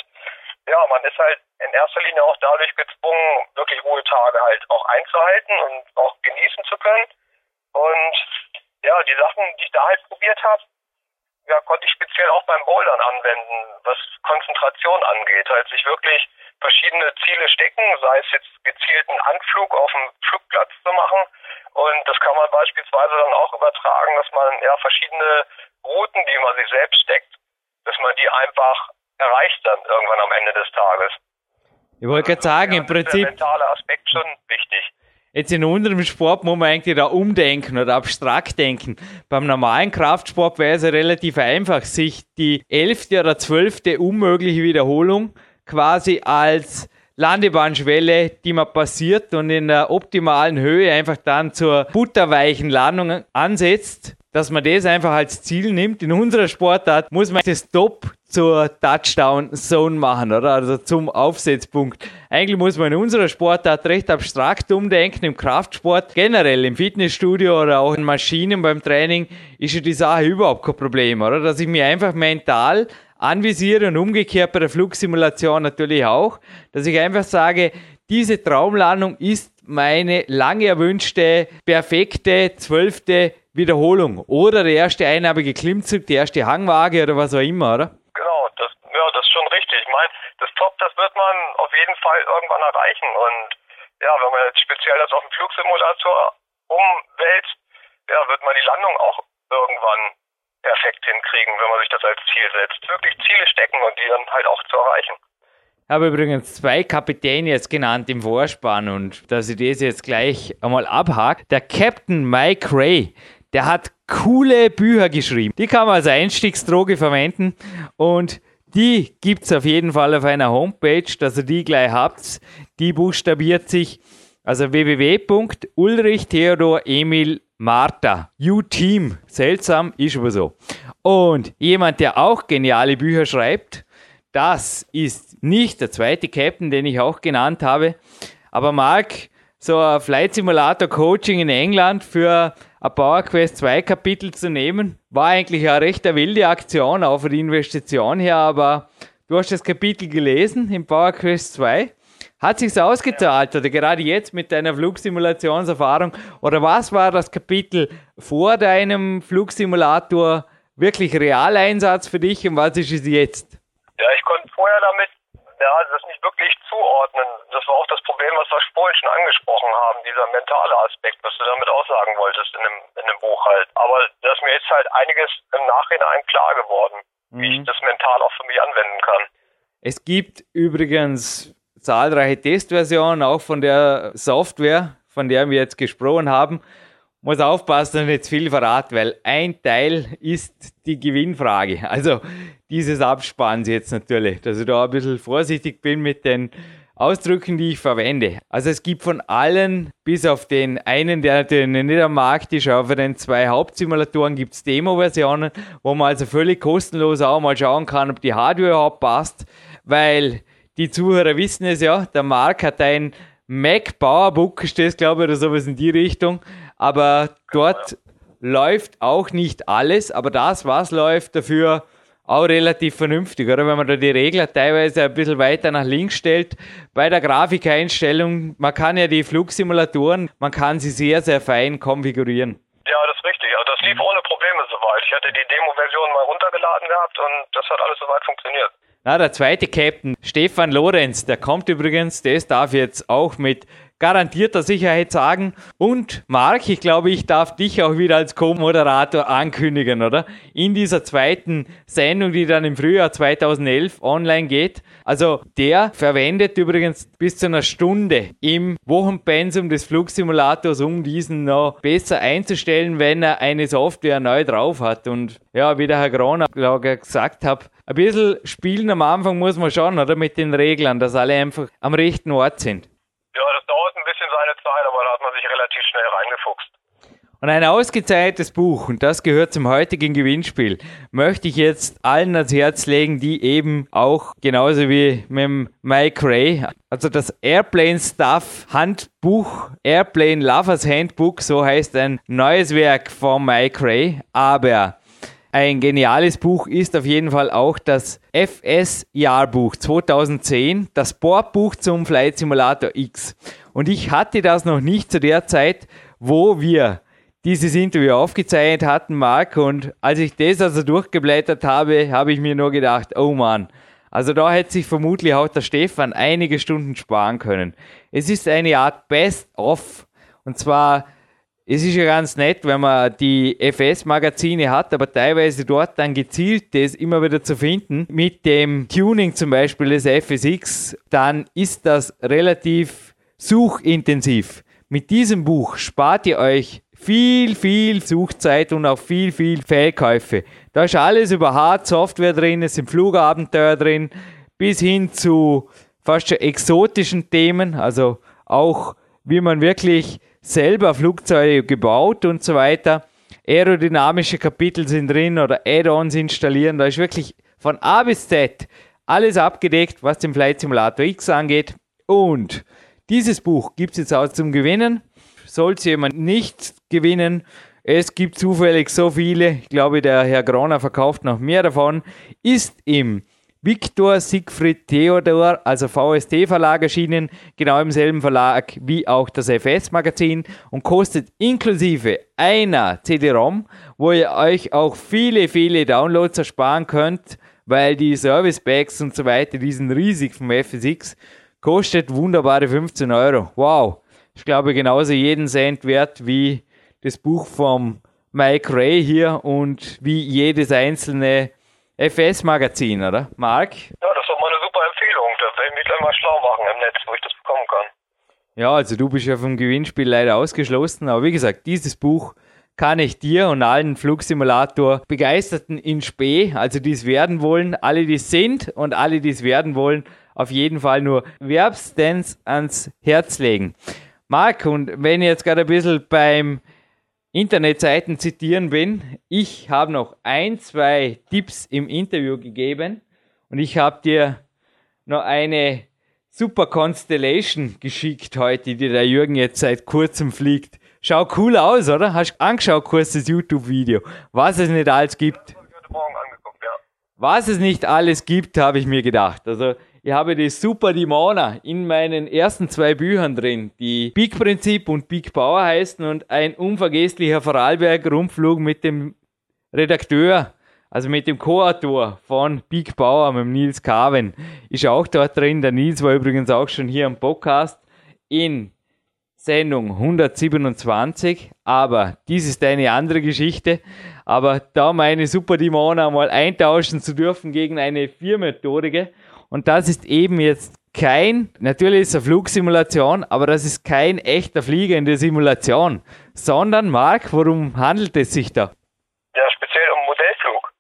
ja, man ist halt in erster Linie auch dadurch gezwungen, wirklich Ruhetage halt auch einzuhalten und auch genießen zu können. Und ja, die Sachen, die ich da halt probiert habe, ja, konnte ich speziell auch beim Bouldern anwenden, was Konzentration angeht. Halt sich wirklich verschiedene Ziele stecken, sei es jetzt gezielten Anflug auf dem Flugplatz zu machen. Und das kann man beispielsweise dann auch übertragen, dass man ja verschiedene Routen, die man sich selbst steckt, dass man die einfach erreicht dann irgendwann am Ende des Tages. Ich wollte gerade sagen, ja, im Prinzip. Der mentale Aspekt schon wichtig. Jetzt in unserem Sport muss man eigentlich da umdenken oder abstrakt denken. Beim normalen Kraftsport wäre es ja relativ einfach, sich die elfte oder zwölfte unmögliche Wiederholung quasi als Landebahnschwelle, die man passiert und in der optimalen Höhe einfach dann zur butterweichen Landung ansetzt, dass man das einfach als Ziel nimmt. In unserer Sportart muss man das Stop zur Touchdown Zone machen, oder? Also zum Aufsetzpunkt. Eigentlich muss man in unserer Sportart recht abstrakt umdenken. Im Kraftsport, generell im Fitnessstudio oder auch in Maschinen beim Training ist ja die Sache überhaupt kein Problem, oder? Dass ich mir einfach mental anvisiere und umgekehrt bei der Flugsimulation natürlich auch, dass ich einfach sage, diese Traumlandung ist meine lange erwünschte, perfekte zwölfte Wiederholung oder der erste einabige Klimmzug, die erste Hangwaage oder was auch immer, oder? Genau, das, ja, das ist schon richtig. Ich meine, das Top, das wird man auf jeden Fall irgendwann erreichen und ja, wenn man jetzt speziell das auf dem Flugsimulator umwälzt, ja, wird man die Landung auch irgendwann perfekt hinkriegen, wenn man sich das als Ziel setzt. Wirklich Ziele stecken und die dann halt auch zu erreichen. Ich habe übrigens zwei Kapitäne jetzt genannt im Vorspann und dass ich das jetzt gleich einmal abhake. Der Captain Mike Ray, der hat coole Bücher geschrieben. Die kann man als Einstiegsdroge verwenden und die gibt es auf jeden Fall auf einer Homepage, dass ihr die gleich habt. Die buchstabiert sich also www.ulrich Theodor Emil Martha, U-Team. Seltsam, ist aber so. Und jemand, der auch geniale Bücher schreibt, das ist nicht der zweite Captain, den ich auch genannt habe. Aber Marc, so ein Flight Simulator Coaching in England für ein Power Quest 2 Kapitel zu nehmen, war eigentlich eine recht wilde Aktion, auch für die Investition her, aber du hast das Kapitel gelesen im Power Quest 2 hat sich's ausgezahlt oder gerade jetzt mit deiner Flugsimulationserfahrung oder was war das Kapitel vor deinem Flugsimulator wirklich Realeinsatz für dich und was ist es jetzt? Ja, ich konnte vorher damit ja, das nicht wirklich zuordnen. Das war auch das Problem, was wir vorhin schon angesprochen haben, dieser mentale Aspekt, was du damit aussagen wolltest in dem, in dem Buch halt. Aber da ist mir jetzt halt einiges im Nachhinein klar geworden, mhm. wie ich das mental auch für mich anwenden kann. Es gibt übrigens zahlreiche Testversionen, auch von der Software, von der wir jetzt gesprochen haben. Muss aufpassen und jetzt viel verraten, weil ein Teil ist die Gewinnfrage. Also dieses Abspanns jetzt natürlich, dass ich da ein bisschen vorsichtig bin mit den Ausdrücken, die ich verwende. Also es gibt von allen, bis auf den einen, der natürlich nicht am Markt ist, auch für den zwei Hauptsimulatoren gibt es Demo-Versionen, wo man also völlig kostenlos auch mal schauen kann, ob die Hardware überhaupt passt, weil die Zuhörer wissen es ja, der Marc hat ein Mac Powerbook, steht glaube ich, oder sowas in die Richtung. Aber dort läuft auch nicht alles, aber das, was läuft, dafür auch relativ vernünftig, oder? Wenn man da die Regler teilweise ein bisschen weiter nach links stellt. Bei der Grafikeinstellung, man kann ja die Flugsimulatoren, man kann sie sehr, sehr fein konfigurieren. Ja, das ist richtig. Also das lief ohne Probleme soweit. Ich hatte die Demo-Version mal runtergeladen gehabt und das hat alles soweit funktioniert. Na, der zweite Captain, Stefan Lorenz, der kommt übrigens, das darf jetzt auch mit garantierter Sicherheit sagen. Und Marc, ich glaube, ich darf dich auch wieder als Co-Moderator ankündigen, oder? In dieser zweiten Sendung, die dann im Frühjahr 2011 online geht. Also der verwendet übrigens bis zu einer Stunde im Wochenpensum des Flugsimulators, um diesen noch besser einzustellen, wenn er eine Software neu drauf hat. Und ja, wie der Herr Groner gesagt hat, ein bisschen spielen am Anfang muss man schon, oder? Mit den Reglern, dass alle einfach am rechten Ort sind. Dauert ein bisschen seine Zeit, aber da hat man sich relativ schnell reingefuchst. Und ein ausgezeichnetes Buch, und das gehört zum heutigen Gewinnspiel, möchte ich jetzt allen ans Herz legen, die eben auch genauso wie mit Mike Ray, also das Airplane Stuff Handbuch, Airplane Lovers Handbook, so heißt ein neues Werk von Mike Ray, aber ein geniales Buch ist auf jeden Fall auch das FS-Jahrbuch 2010, das Bordbuch zum Flight Simulator X. Und ich hatte das noch nicht zu der Zeit, wo wir dieses Interview aufgezeichnet hatten, Marc. Und als ich das also durchgeblättert habe, habe ich mir nur gedacht, oh Mann, also da hätte sich vermutlich auch der Stefan einige Stunden sparen können. Es ist eine Art Best-of. Und zwar es ist ja ganz nett, wenn man die FS-Magazine hat, aber teilweise dort dann gezielt das immer wieder zu finden. Mit dem Tuning zum Beispiel des FSX, dann ist das relativ suchintensiv. Mit diesem Buch spart ihr euch viel, viel Suchzeit und auch viel, viel Fehlkäufe. Da ist alles über Hard-Software drin, es sind Flugabenteuer drin, bis hin zu fast schon exotischen Themen, also auch wie man wirklich selber Flugzeuge gebaut und so weiter. Aerodynamische Kapitel sind drin oder Add-ons installieren. Da ist wirklich von A bis Z alles abgedeckt, was den Flight Simulator X angeht. Und dieses Buch gibt es jetzt auch zum Gewinnen. Sollte jemand nicht gewinnen, es gibt zufällig so viele, ich glaube, der Herr Groner verkauft noch mehr davon, ist im Viktor Siegfried Theodor, also VST Verlag erschienen, genau im selben Verlag wie auch das FS Magazin und kostet inklusive einer CD-ROM, wo ihr euch auch viele, viele Downloads ersparen könnt, weil die Service Packs und so weiter, die sind riesig vom FSX, kostet wunderbare 15 Euro. Wow! Ich glaube genauso jeden Cent wert wie das Buch vom Mike Ray hier und wie jedes einzelne FS-Magazin, oder? Marc? Ja, das ist doch mal eine super Empfehlung. Da werde ich mich gleich mal schlau machen im Netz, wo ich das bekommen kann. Ja, also du bist ja vom Gewinnspiel leider ausgeschlossen, aber wie gesagt, dieses Buch kann ich dir und allen Flugsimulator Begeisterten in Spee, also die es werden wollen, alle die es sind und alle die es werden wollen, auf jeden Fall nur wärmstens ans Herz legen. Marc, und wenn ich jetzt gerade ein bisschen beim Internetseiten zitieren bin. Ich habe noch ein, zwei Tipps im Interview gegeben und ich habe dir noch eine super Constellation geschickt heute, die der Jürgen jetzt seit kurzem fliegt. Schau cool aus, oder? Hast du angeschaut, kurz das YouTube-Video, was es nicht alles gibt? Was es nicht alles gibt, habe ich mir gedacht. Also ich habe die Super Dimona in meinen ersten zwei Büchern drin, die Big Prinzip und Big Power heißen und ein unvergesslicher Vorarlberg-Rundflug mit dem Redakteur, also mit dem Co-Autor von Big Power, mit Nils Carven, ist auch dort drin. Der Nils war übrigens auch schon hier am Podcast in Sendung 127, aber dies ist eine andere Geschichte. Aber da meine Super Dimona mal eintauschen zu dürfen gegen eine viermotorige, und das ist eben jetzt kein, natürlich ist es eine Flugsimulation, aber das ist kein echter Flieger in der Simulation, sondern, Marc, worum handelt es sich da? Ja, speziell um Modellflug.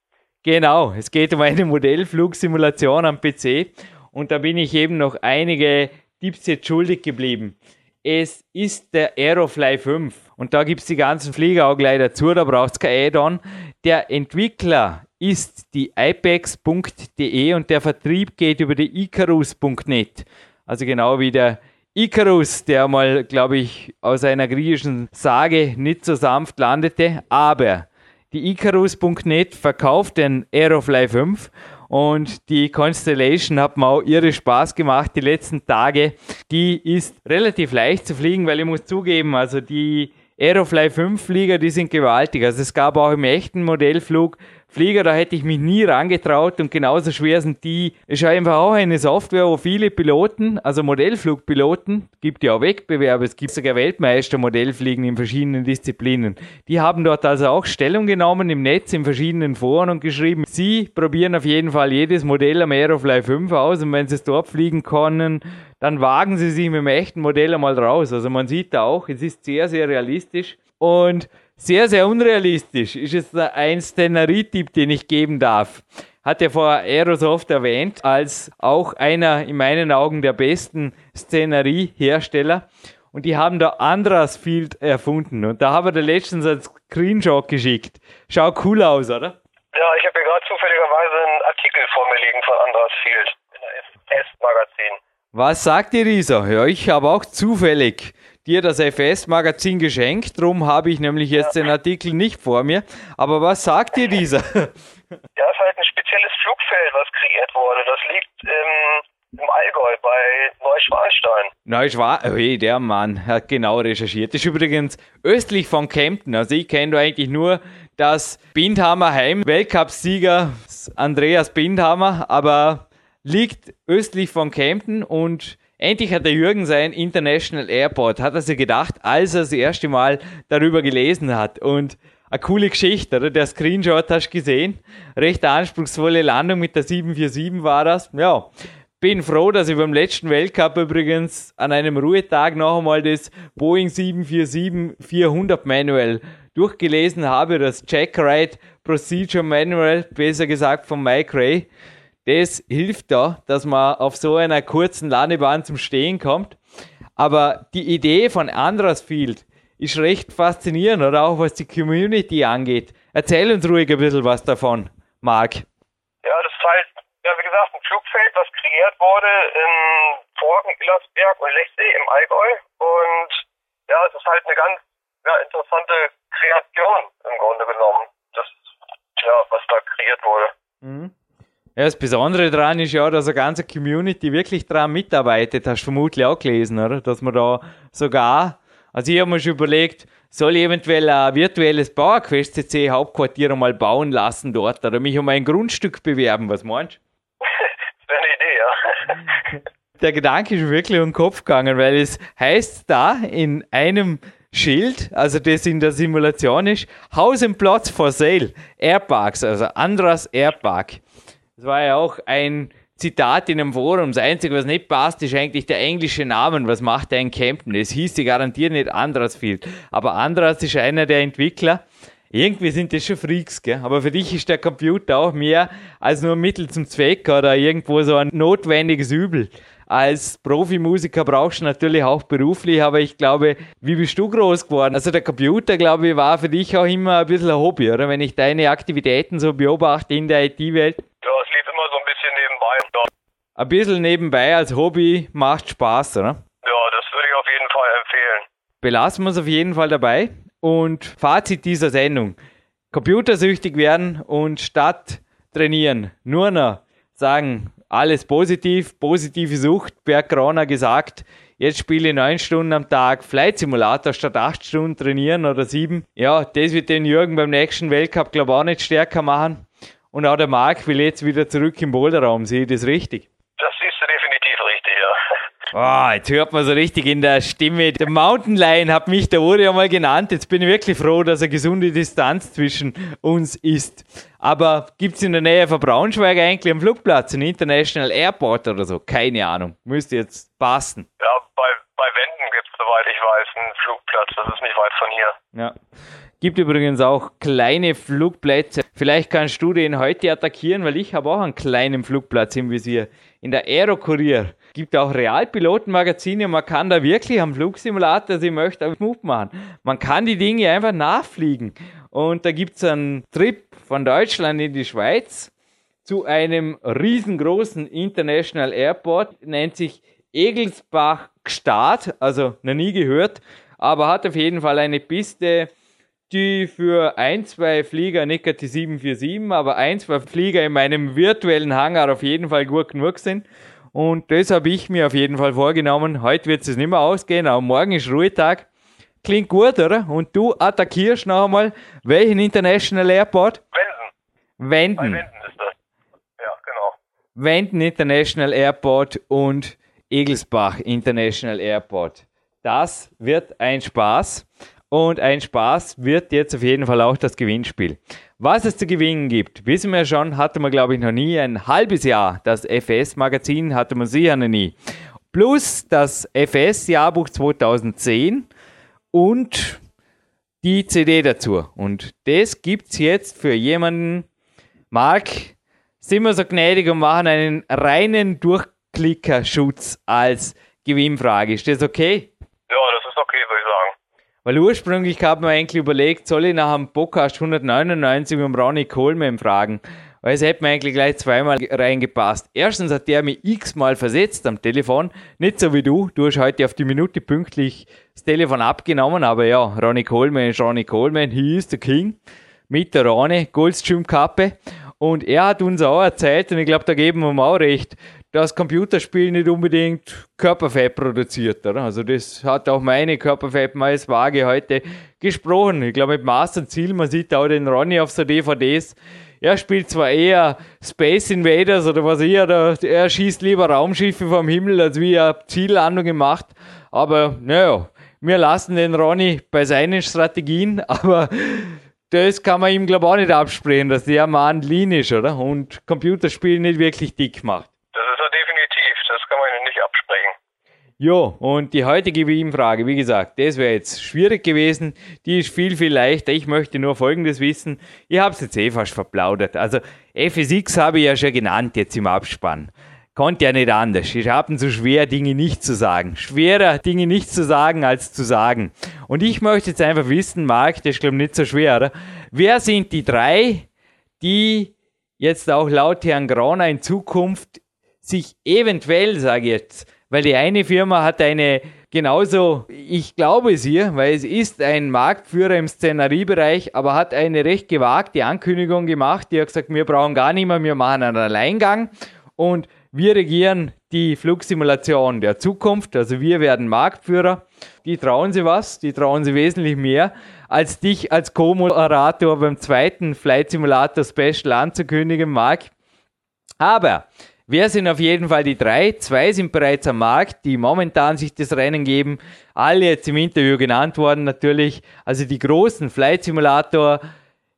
Genau, es geht um eine [LAUGHS] Modellflugsimulation am PC und da bin ich eben noch einige Tipps jetzt schuldig geblieben. Es ist der Aerofly 5 und da gibt es die ganzen Flieger auch gleich dazu, da braucht es kein Add-on. Der Entwickler ist die ipex.de und der Vertrieb geht über die icarus.net. Also genau wie der Icarus, der mal, glaube ich, aus einer griechischen Sage nicht so sanft landete. Aber die Icarus.net verkauft den Aerofly 5 und die Constellation hat mir auch irre Spaß gemacht die letzten Tage. Die ist relativ leicht zu fliegen, weil ich muss zugeben, also die Aerofly 5 Flieger, die sind gewaltig. Also es gab auch im echten Modellflug Flieger, da hätte ich mich nie rangetraut und genauso schwer sind die. Es ist einfach auch eine Software, wo viele Piloten, also Modellflugpiloten, gibt ja auch Wettbewerbe, es gibt sogar Weltmeister Modellfliegen in verschiedenen Disziplinen. Die haben dort also auch Stellung genommen im Netz, in verschiedenen Foren und geschrieben, sie probieren auf jeden Fall jedes Modell am Aerofly 5 aus und wenn sie es dort fliegen können, dann wagen sie sich mit dem echten Modell einmal raus. Also man sieht da auch, es ist sehr, sehr realistisch und sehr, sehr unrealistisch ist es ein Szenerie-Tipp, den ich geben darf. Hat er vor Aerosoft erwähnt, als auch einer in meinen Augen der besten Szenerie-Hersteller. Und die haben da Andras Field erfunden. Und da haben wir letztens einen Screenshot geschickt. Schaut cool aus, oder? Ja, ich habe hier gerade zufälligerweise einen Artikel vor mir liegen von Andras Field in der S-Magazin. Was sagt ihr, Risa? Ja, ich habe auch zufällig dir das FS-Magazin geschenkt. Darum habe ich nämlich jetzt ja. den Artikel nicht vor mir. Aber was sagt dir dieser? [LAUGHS] Ja, es ist halt ein spezielles Flugfeld, was kreiert wurde. Das liegt im, im Allgäu bei Neuschwanstein. Neuschwanstein, hey, der Mann hat genau recherchiert. Das ist übrigens östlich von Kempten. Also ich kenne da eigentlich nur das Bindhammer Heim, Weltcupsieger Andreas Bindhammer, aber liegt östlich von Kempten und Endlich hat der Jürgen sein International Airport, hat er sich gedacht, als er das erste Mal darüber gelesen hat. Und eine coole Geschichte, oder? Der Screenshot hast du gesehen. Recht anspruchsvolle Landung mit der 747 war das. Ja, bin froh, dass ich beim letzten Weltcup übrigens an einem Ruhetag noch einmal das Boeing 747-400 Manual durchgelesen habe, das Checkride Procedure Manual, besser gesagt von Mike Ray. Das hilft da, dass man auf so einer kurzen Landebahn zum Stehen kommt. Aber die Idee von Andras Field ist recht faszinierend, oder auch was die Community angeht. Erzähl uns ruhig ein bisschen was davon, Marc. Ja, das ist halt, ja, wie gesagt, ein Flugfeld, was kreiert wurde in Forgen, Illersberg und Lechsee im Allgäu. Und ja, es ist halt eine ganz ja, interessante Kreation im Grunde genommen. Das, ja, was da kreiert wurde. Mhm. Ja, das Besondere daran ist ja, dass eine ganze Community wirklich daran mitarbeitet. Hast du vermutlich auch gelesen, oder? Dass man da sogar, also ich habe mir schon überlegt, soll ich eventuell ein virtuelles Bauerquest CC Hauptquartier mal bauen lassen dort oder mich um ein Grundstück bewerben. Was meinst du? [LAUGHS] wäre eine Idee, ja. [LAUGHS] Der Gedanke ist wirklich um den Kopf gegangen, weil es heißt da in einem Schild, also das in der Simulation ist, Haus und Platz for Sale, Airparks, also Andras Airpark. Das war ja auch ein Zitat in einem Forum. Das Einzige, was nicht passt, ist eigentlich der englische Name. Was macht der in Kempten? Es hieß sie garantiert nicht Andras Field. Aber Andras ist einer der Entwickler. Irgendwie sind das schon Freaks, gell? Aber für dich ist der Computer auch mehr als nur ein Mittel zum Zweck oder irgendwo so ein notwendiges Übel. Als Profimusiker brauchst du natürlich auch beruflich, aber ich glaube, wie bist du groß geworden? Also der Computer, glaube ich, war für dich auch immer ein bisschen ein Hobby, oder? Wenn ich deine Aktivitäten so beobachte in der IT-Welt. Ja, es lief immer so ein bisschen nebenbei. Ja. Ein bisschen nebenbei als Hobby macht Spaß, oder? Ja, das würde ich auf jeden Fall empfehlen. Belassen wir es auf jeden Fall dabei. Und Fazit dieser Sendung. Computersüchtig werden und statt trainieren nur noch sagen, alles positiv, positive Sucht, Berg Corona gesagt, jetzt spiele ich neun Stunden am Tag Flight Simulator statt acht Stunden trainieren oder sieben. Ja, das wird den Jürgen beim nächsten Weltcup, glaube ich, auch nicht stärker machen. Und auch der Marc will jetzt wieder zurück im Boulderraum. Sehe ich das richtig? Das siehst du definitiv richtig, ja. Oh, jetzt hört man so richtig in der Stimme. Der Mountain Lion hat mich der Uri einmal genannt. Jetzt bin ich wirklich froh, dass eine gesunde Distanz zwischen uns ist. Aber gibt es in der Nähe von Braunschweig eigentlich einen Flugplatz, einen International Airport oder so? Keine Ahnung. Müsste jetzt passen. Ja, bei, bei Wenden gibt es, soweit ich weiß, einen Flugplatz. Das ist nicht weit von hier. Ja. Gibt übrigens auch kleine Flugplätze. Vielleicht kannst du den heute attackieren, weil ich habe auch einen kleinen Flugplatz im Visier. In der Aerokurier gibt auch Realpilotenmagazine. Man kann da wirklich am Flugsimulator, sie möchte, einen Move machen. Man kann die Dinge einfach nachfliegen. Und da gibt es einen Trip von Deutschland in die Schweiz zu einem riesengroßen International Airport, nennt sich Egelsbach Gstaad, also noch nie gehört, aber hat auf jeden Fall eine Piste, die für ein, zwei Flieger, nicht die 747, aber ein, zwei Flieger in meinem virtuellen Hangar auf jeden Fall gut genug sind. Und das habe ich mir auf jeden Fall vorgenommen. Heute wird es nicht mehr ausgehen, aber morgen ist Ruhetag Klingt gut, oder? Und du attackierst noch einmal welchen International Airport? Wenden. Wenden. Bei Wenden ist das. Ja, genau. Wenden International Airport und Egelsbach International Airport. Das wird ein Spaß. Und ein Spaß wird jetzt auf jeden Fall auch das Gewinnspiel. Was es zu gewinnen gibt, wissen wir schon, hatte man glaube ich noch nie. Ein halbes Jahr, das FS-Magazin hatte man sicher noch nie. Plus das FS-Jahrbuch 2010 und die CD dazu. Und das gibt es jetzt für jemanden, Marc, sind wir so gnädig und machen einen reinen Durchklickerschutz als Gewinnfrage. Ist das okay? Ja, das ist okay, würde ich sagen. Weil ursprünglich ich mir eigentlich überlegt, soll ich nach dem Podcast 199 um Ronnie Coleman fragen? Weil es hätte mir eigentlich gleich zweimal reingepasst. Erstens hat der mich x-mal versetzt am Telefon. Nicht so wie du. Du hast heute auf die Minute pünktlich das Telefon abgenommen. Aber ja, Ronnie Coleman ist Ronnie Coleman. He is the King. Mit der Ronnie Goldstream-Kappe. Und er hat uns auch erzählt, und ich glaube, da geben wir ihm auch recht, dass Computerspiel nicht unbedingt Körperfett produziert. Oder? Also das hat auch meine Körperfettmaßwaage heute gesprochen. Ich glaube, mit und Ziel, man sieht auch den Ronny auf so DVDs, er spielt zwar eher Space Invaders oder was eher, er schießt lieber Raumschiffe vom Himmel, als wie er Ziellandungen macht, aber naja, wir lassen den Ronny bei seinen Strategien, [LAUGHS] aber das kann man ihm, glaube ich, auch nicht absprechen, dass der Mann lean ist, oder? Und Computerspiele nicht wirklich dick macht. Das ist er definitiv, das kann man ihm nicht absprechen. Jo, und die heutige Wien-Frage, wie gesagt, das wäre jetzt schwierig gewesen. Die ist viel, viel leichter. Ich möchte nur Folgendes wissen. Ich habe es jetzt eh fast verplaudert. Also FSX habe ich ja schon genannt jetzt im Abspann. Konnte ja nicht anders. Ich habe so schwer, Dinge nicht zu sagen. Schwerer, Dinge nicht zu sagen, als zu sagen. Und ich möchte jetzt einfach wissen, Marc, das ist glaube ich nicht so schwer, oder? Wer sind die drei, die jetzt auch laut Herrn Grauner in Zukunft sich eventuell, sage ich jetzt, weil die eine Firma hat eine genauso, ich glaube es ihr, weil es ist ein Marktführer im Szeneriebereich, aber hat eine recht gewagte Ankündigung gemacht. Die hat gesagt, wir brauchen gar nicht mehr, wir machen einen Alleingang und wir regieren die Flugsimulation der Zukunft, also wir werden Marktführer. Die trauen sie was, die trauen sie wesentlich mehr, als dich als Co-Moderator beim zweiten Flight Simulator Special anzukündigen, Marc. Aber Wer sind auf jeden Fall die drei? Zwei sind bereits am Markt, die momentan sich das Rennen geben. Alle jetzt im Interview genannt worden natürlich. Also die großen Flight Simulator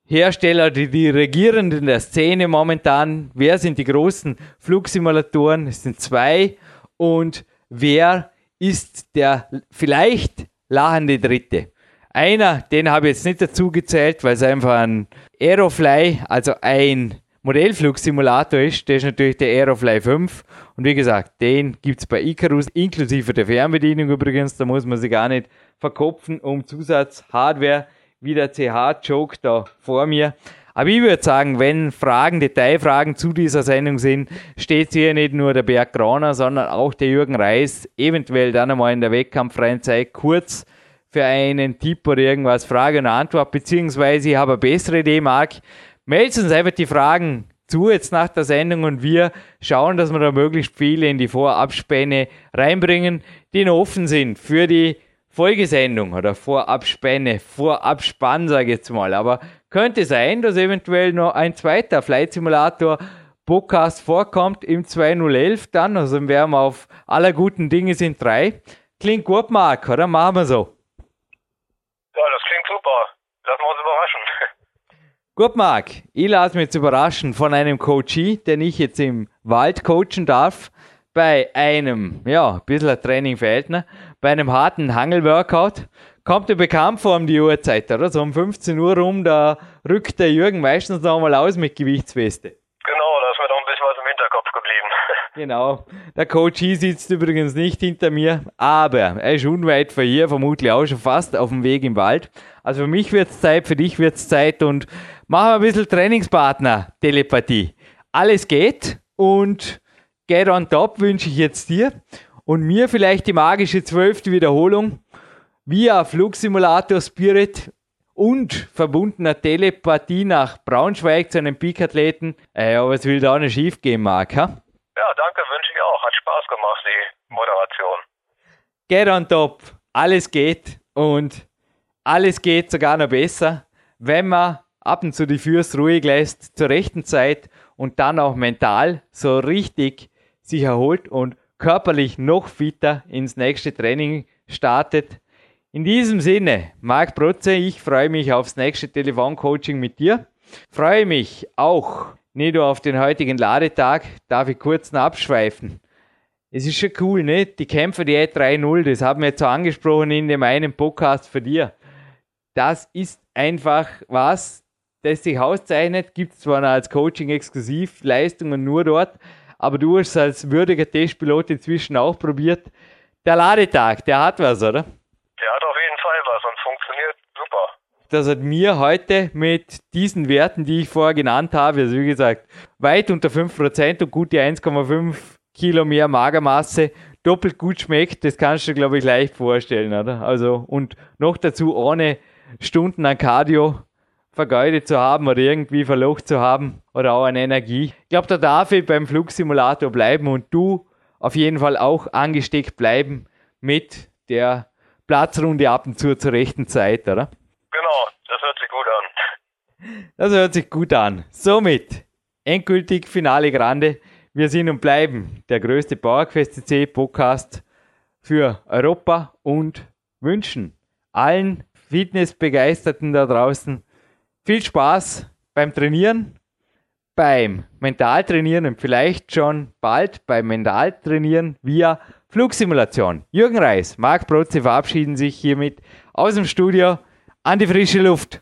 Hersteller, die, die Regierenden der Szene momentan. Wer sind die großen Flugsimulatoren? Es sind zwei. Und wer ist der vielleicht lachende Dritte? Einer, den habe ich jetzt nicht dazu gezählt, weil es einfach ein Aerofly, also ein Modellflugsimulator ist, der ist natürlich der Aerofly 5. Und wie gesagt, den gibt es bei Icarus, inklusive der Fernbedienung übrigens. Da muss man sich gar nicht verkopfen um Zusatzhardware, wie der CH-Joke da vor mir. Aber ich würde sagen, wenn Fragen, Detailfragen zu dieser Sendung sind, steht hier nicht nur der Berg Graner, sondern auch der Jürgen Reis, eventuell dann einmal in der wettkampffreien Zeit kurz für einen Tipp oder irgendwas Frage und Antwort, beziehungsweise ich habe eine bessere Idee, Marc. Meldet uns einfach die Fragen zu jetzt nach der Sendung und wir schauen, dass wir da möglichst viele in die Vorabspäne reinbringen, die noch offen sind für die Folgesendung oder Vorabspäne, Vorabspann, sage ich jetzt mal. Aber könnte sein, dass eventuell noch ein zweiter Flight Simulator Podcast vorkommt im 2011 dann. Also wären wir auf aller guten Dinge sind drei. Klingt gut, Marc, oder? Machen wir so. Ja, das klingt super. Lassen wir uns überraschen. Gut, Marc, ich lasse mich jetzt überraschen von einem Coachie, den ich jetzt im Wald coachen darf, bei einem, ja, ein bisschen ein Training fehlt, ne? bei einem harten Hangel-Workout. Kommt dir bekannt vor um die Uhrzeit, oder? So um 15 Uhr rum, da rückt der Jürgen meistens noch mal aus mit Gewichtsweste. Genau, da ist mir noch ein bisschen was im Hinterkopf geblieben. [LAUGHS] Genau. Der Coach sitzt übrigens nicht hinter mir, aber er ist unweit von hier, vermutlich auch schon fast auf dem Weg im Wald. Also für mich wird es Zeit, für dich wird es Zeit und machen wir ein bisschen Trainingspartner-Telepathie. Alles geht und get on top wünsche ich jetzt dir und mir vielleicht die magische zwölfte Wiederholung via Flugsimulator Spirit und verbundener Telepathie nach Braunschweig zu einem Peak-Athleten. Äh, aber es will da auch nicht schief gehen, Marc. Ha? Ja, danke, wünsche ich auch. Hat Spaß gemacht, die Moderation. Get on top. Alles geht und alles geht sogar noch besser, wenn man ab und zu die Füße ruhig lässt zur rechten Zeit und dann auch mental so richtig sich erholt und körperlich noch fitter ins nächste Training startet. In diesem Sinne, Marc Protze, ich freue mich aufs nächste Telefoncoaching mit dir. Freue mich auch nicht nur auf den heutigen Ladetag, darf ich kurz noch abschweifen. Es ist schon cool, ne? Die Kämpfer, die E3-0, das haben wir jetzt so angesprochen in dem einen Podcast für dir. Das ist einfach was, das sich auszeichnet. Gibt es zwar noch als Coaching exklusiv Leistungen nur dort, aber du hast es als würdiger Testpilot inzwischen auch probiert. Der Ladetag, der hat was, oder? Der hat auf jeden Fall was und funktioniert super. Das hat mir heute mit diesen Werten, die ich vorher genannt habe, also wie gesagt, weit unter 5% und gute 1,5 Kilo mehr Magermasse doppelt gut schmeckt, das kannst du, glaube ich, leicht vorstellen, oder? Also, und noch dazu ohne Stunden an Cardio vergeudet zu haben oder irgendwie verlocht zu haben oder auch an Energie. Ich glaube, da darf ich beim Flugsimulator bleiben und du auf jeden Fall auch angesteckt bleiben mit der Platzrunde ab und zu zur rechten Zeit, oder? Genau, das hört sich gut an. Das hört sich gut an. Somit endgültig Finale Grande. Wir sind und bleiben der größte PowerQuest CC Podcast für Europa und wünschen allen Fitnessbegeisterten da draußen viel Spaß beim Trainieren, beim Mentaltrainieren und vielleicht schon bald beim Mentaltrainieren via Flugsimulation. Jürgen Reis, Marc Protze verabschieden sich hiermit aus dem Studio an die frische Luft.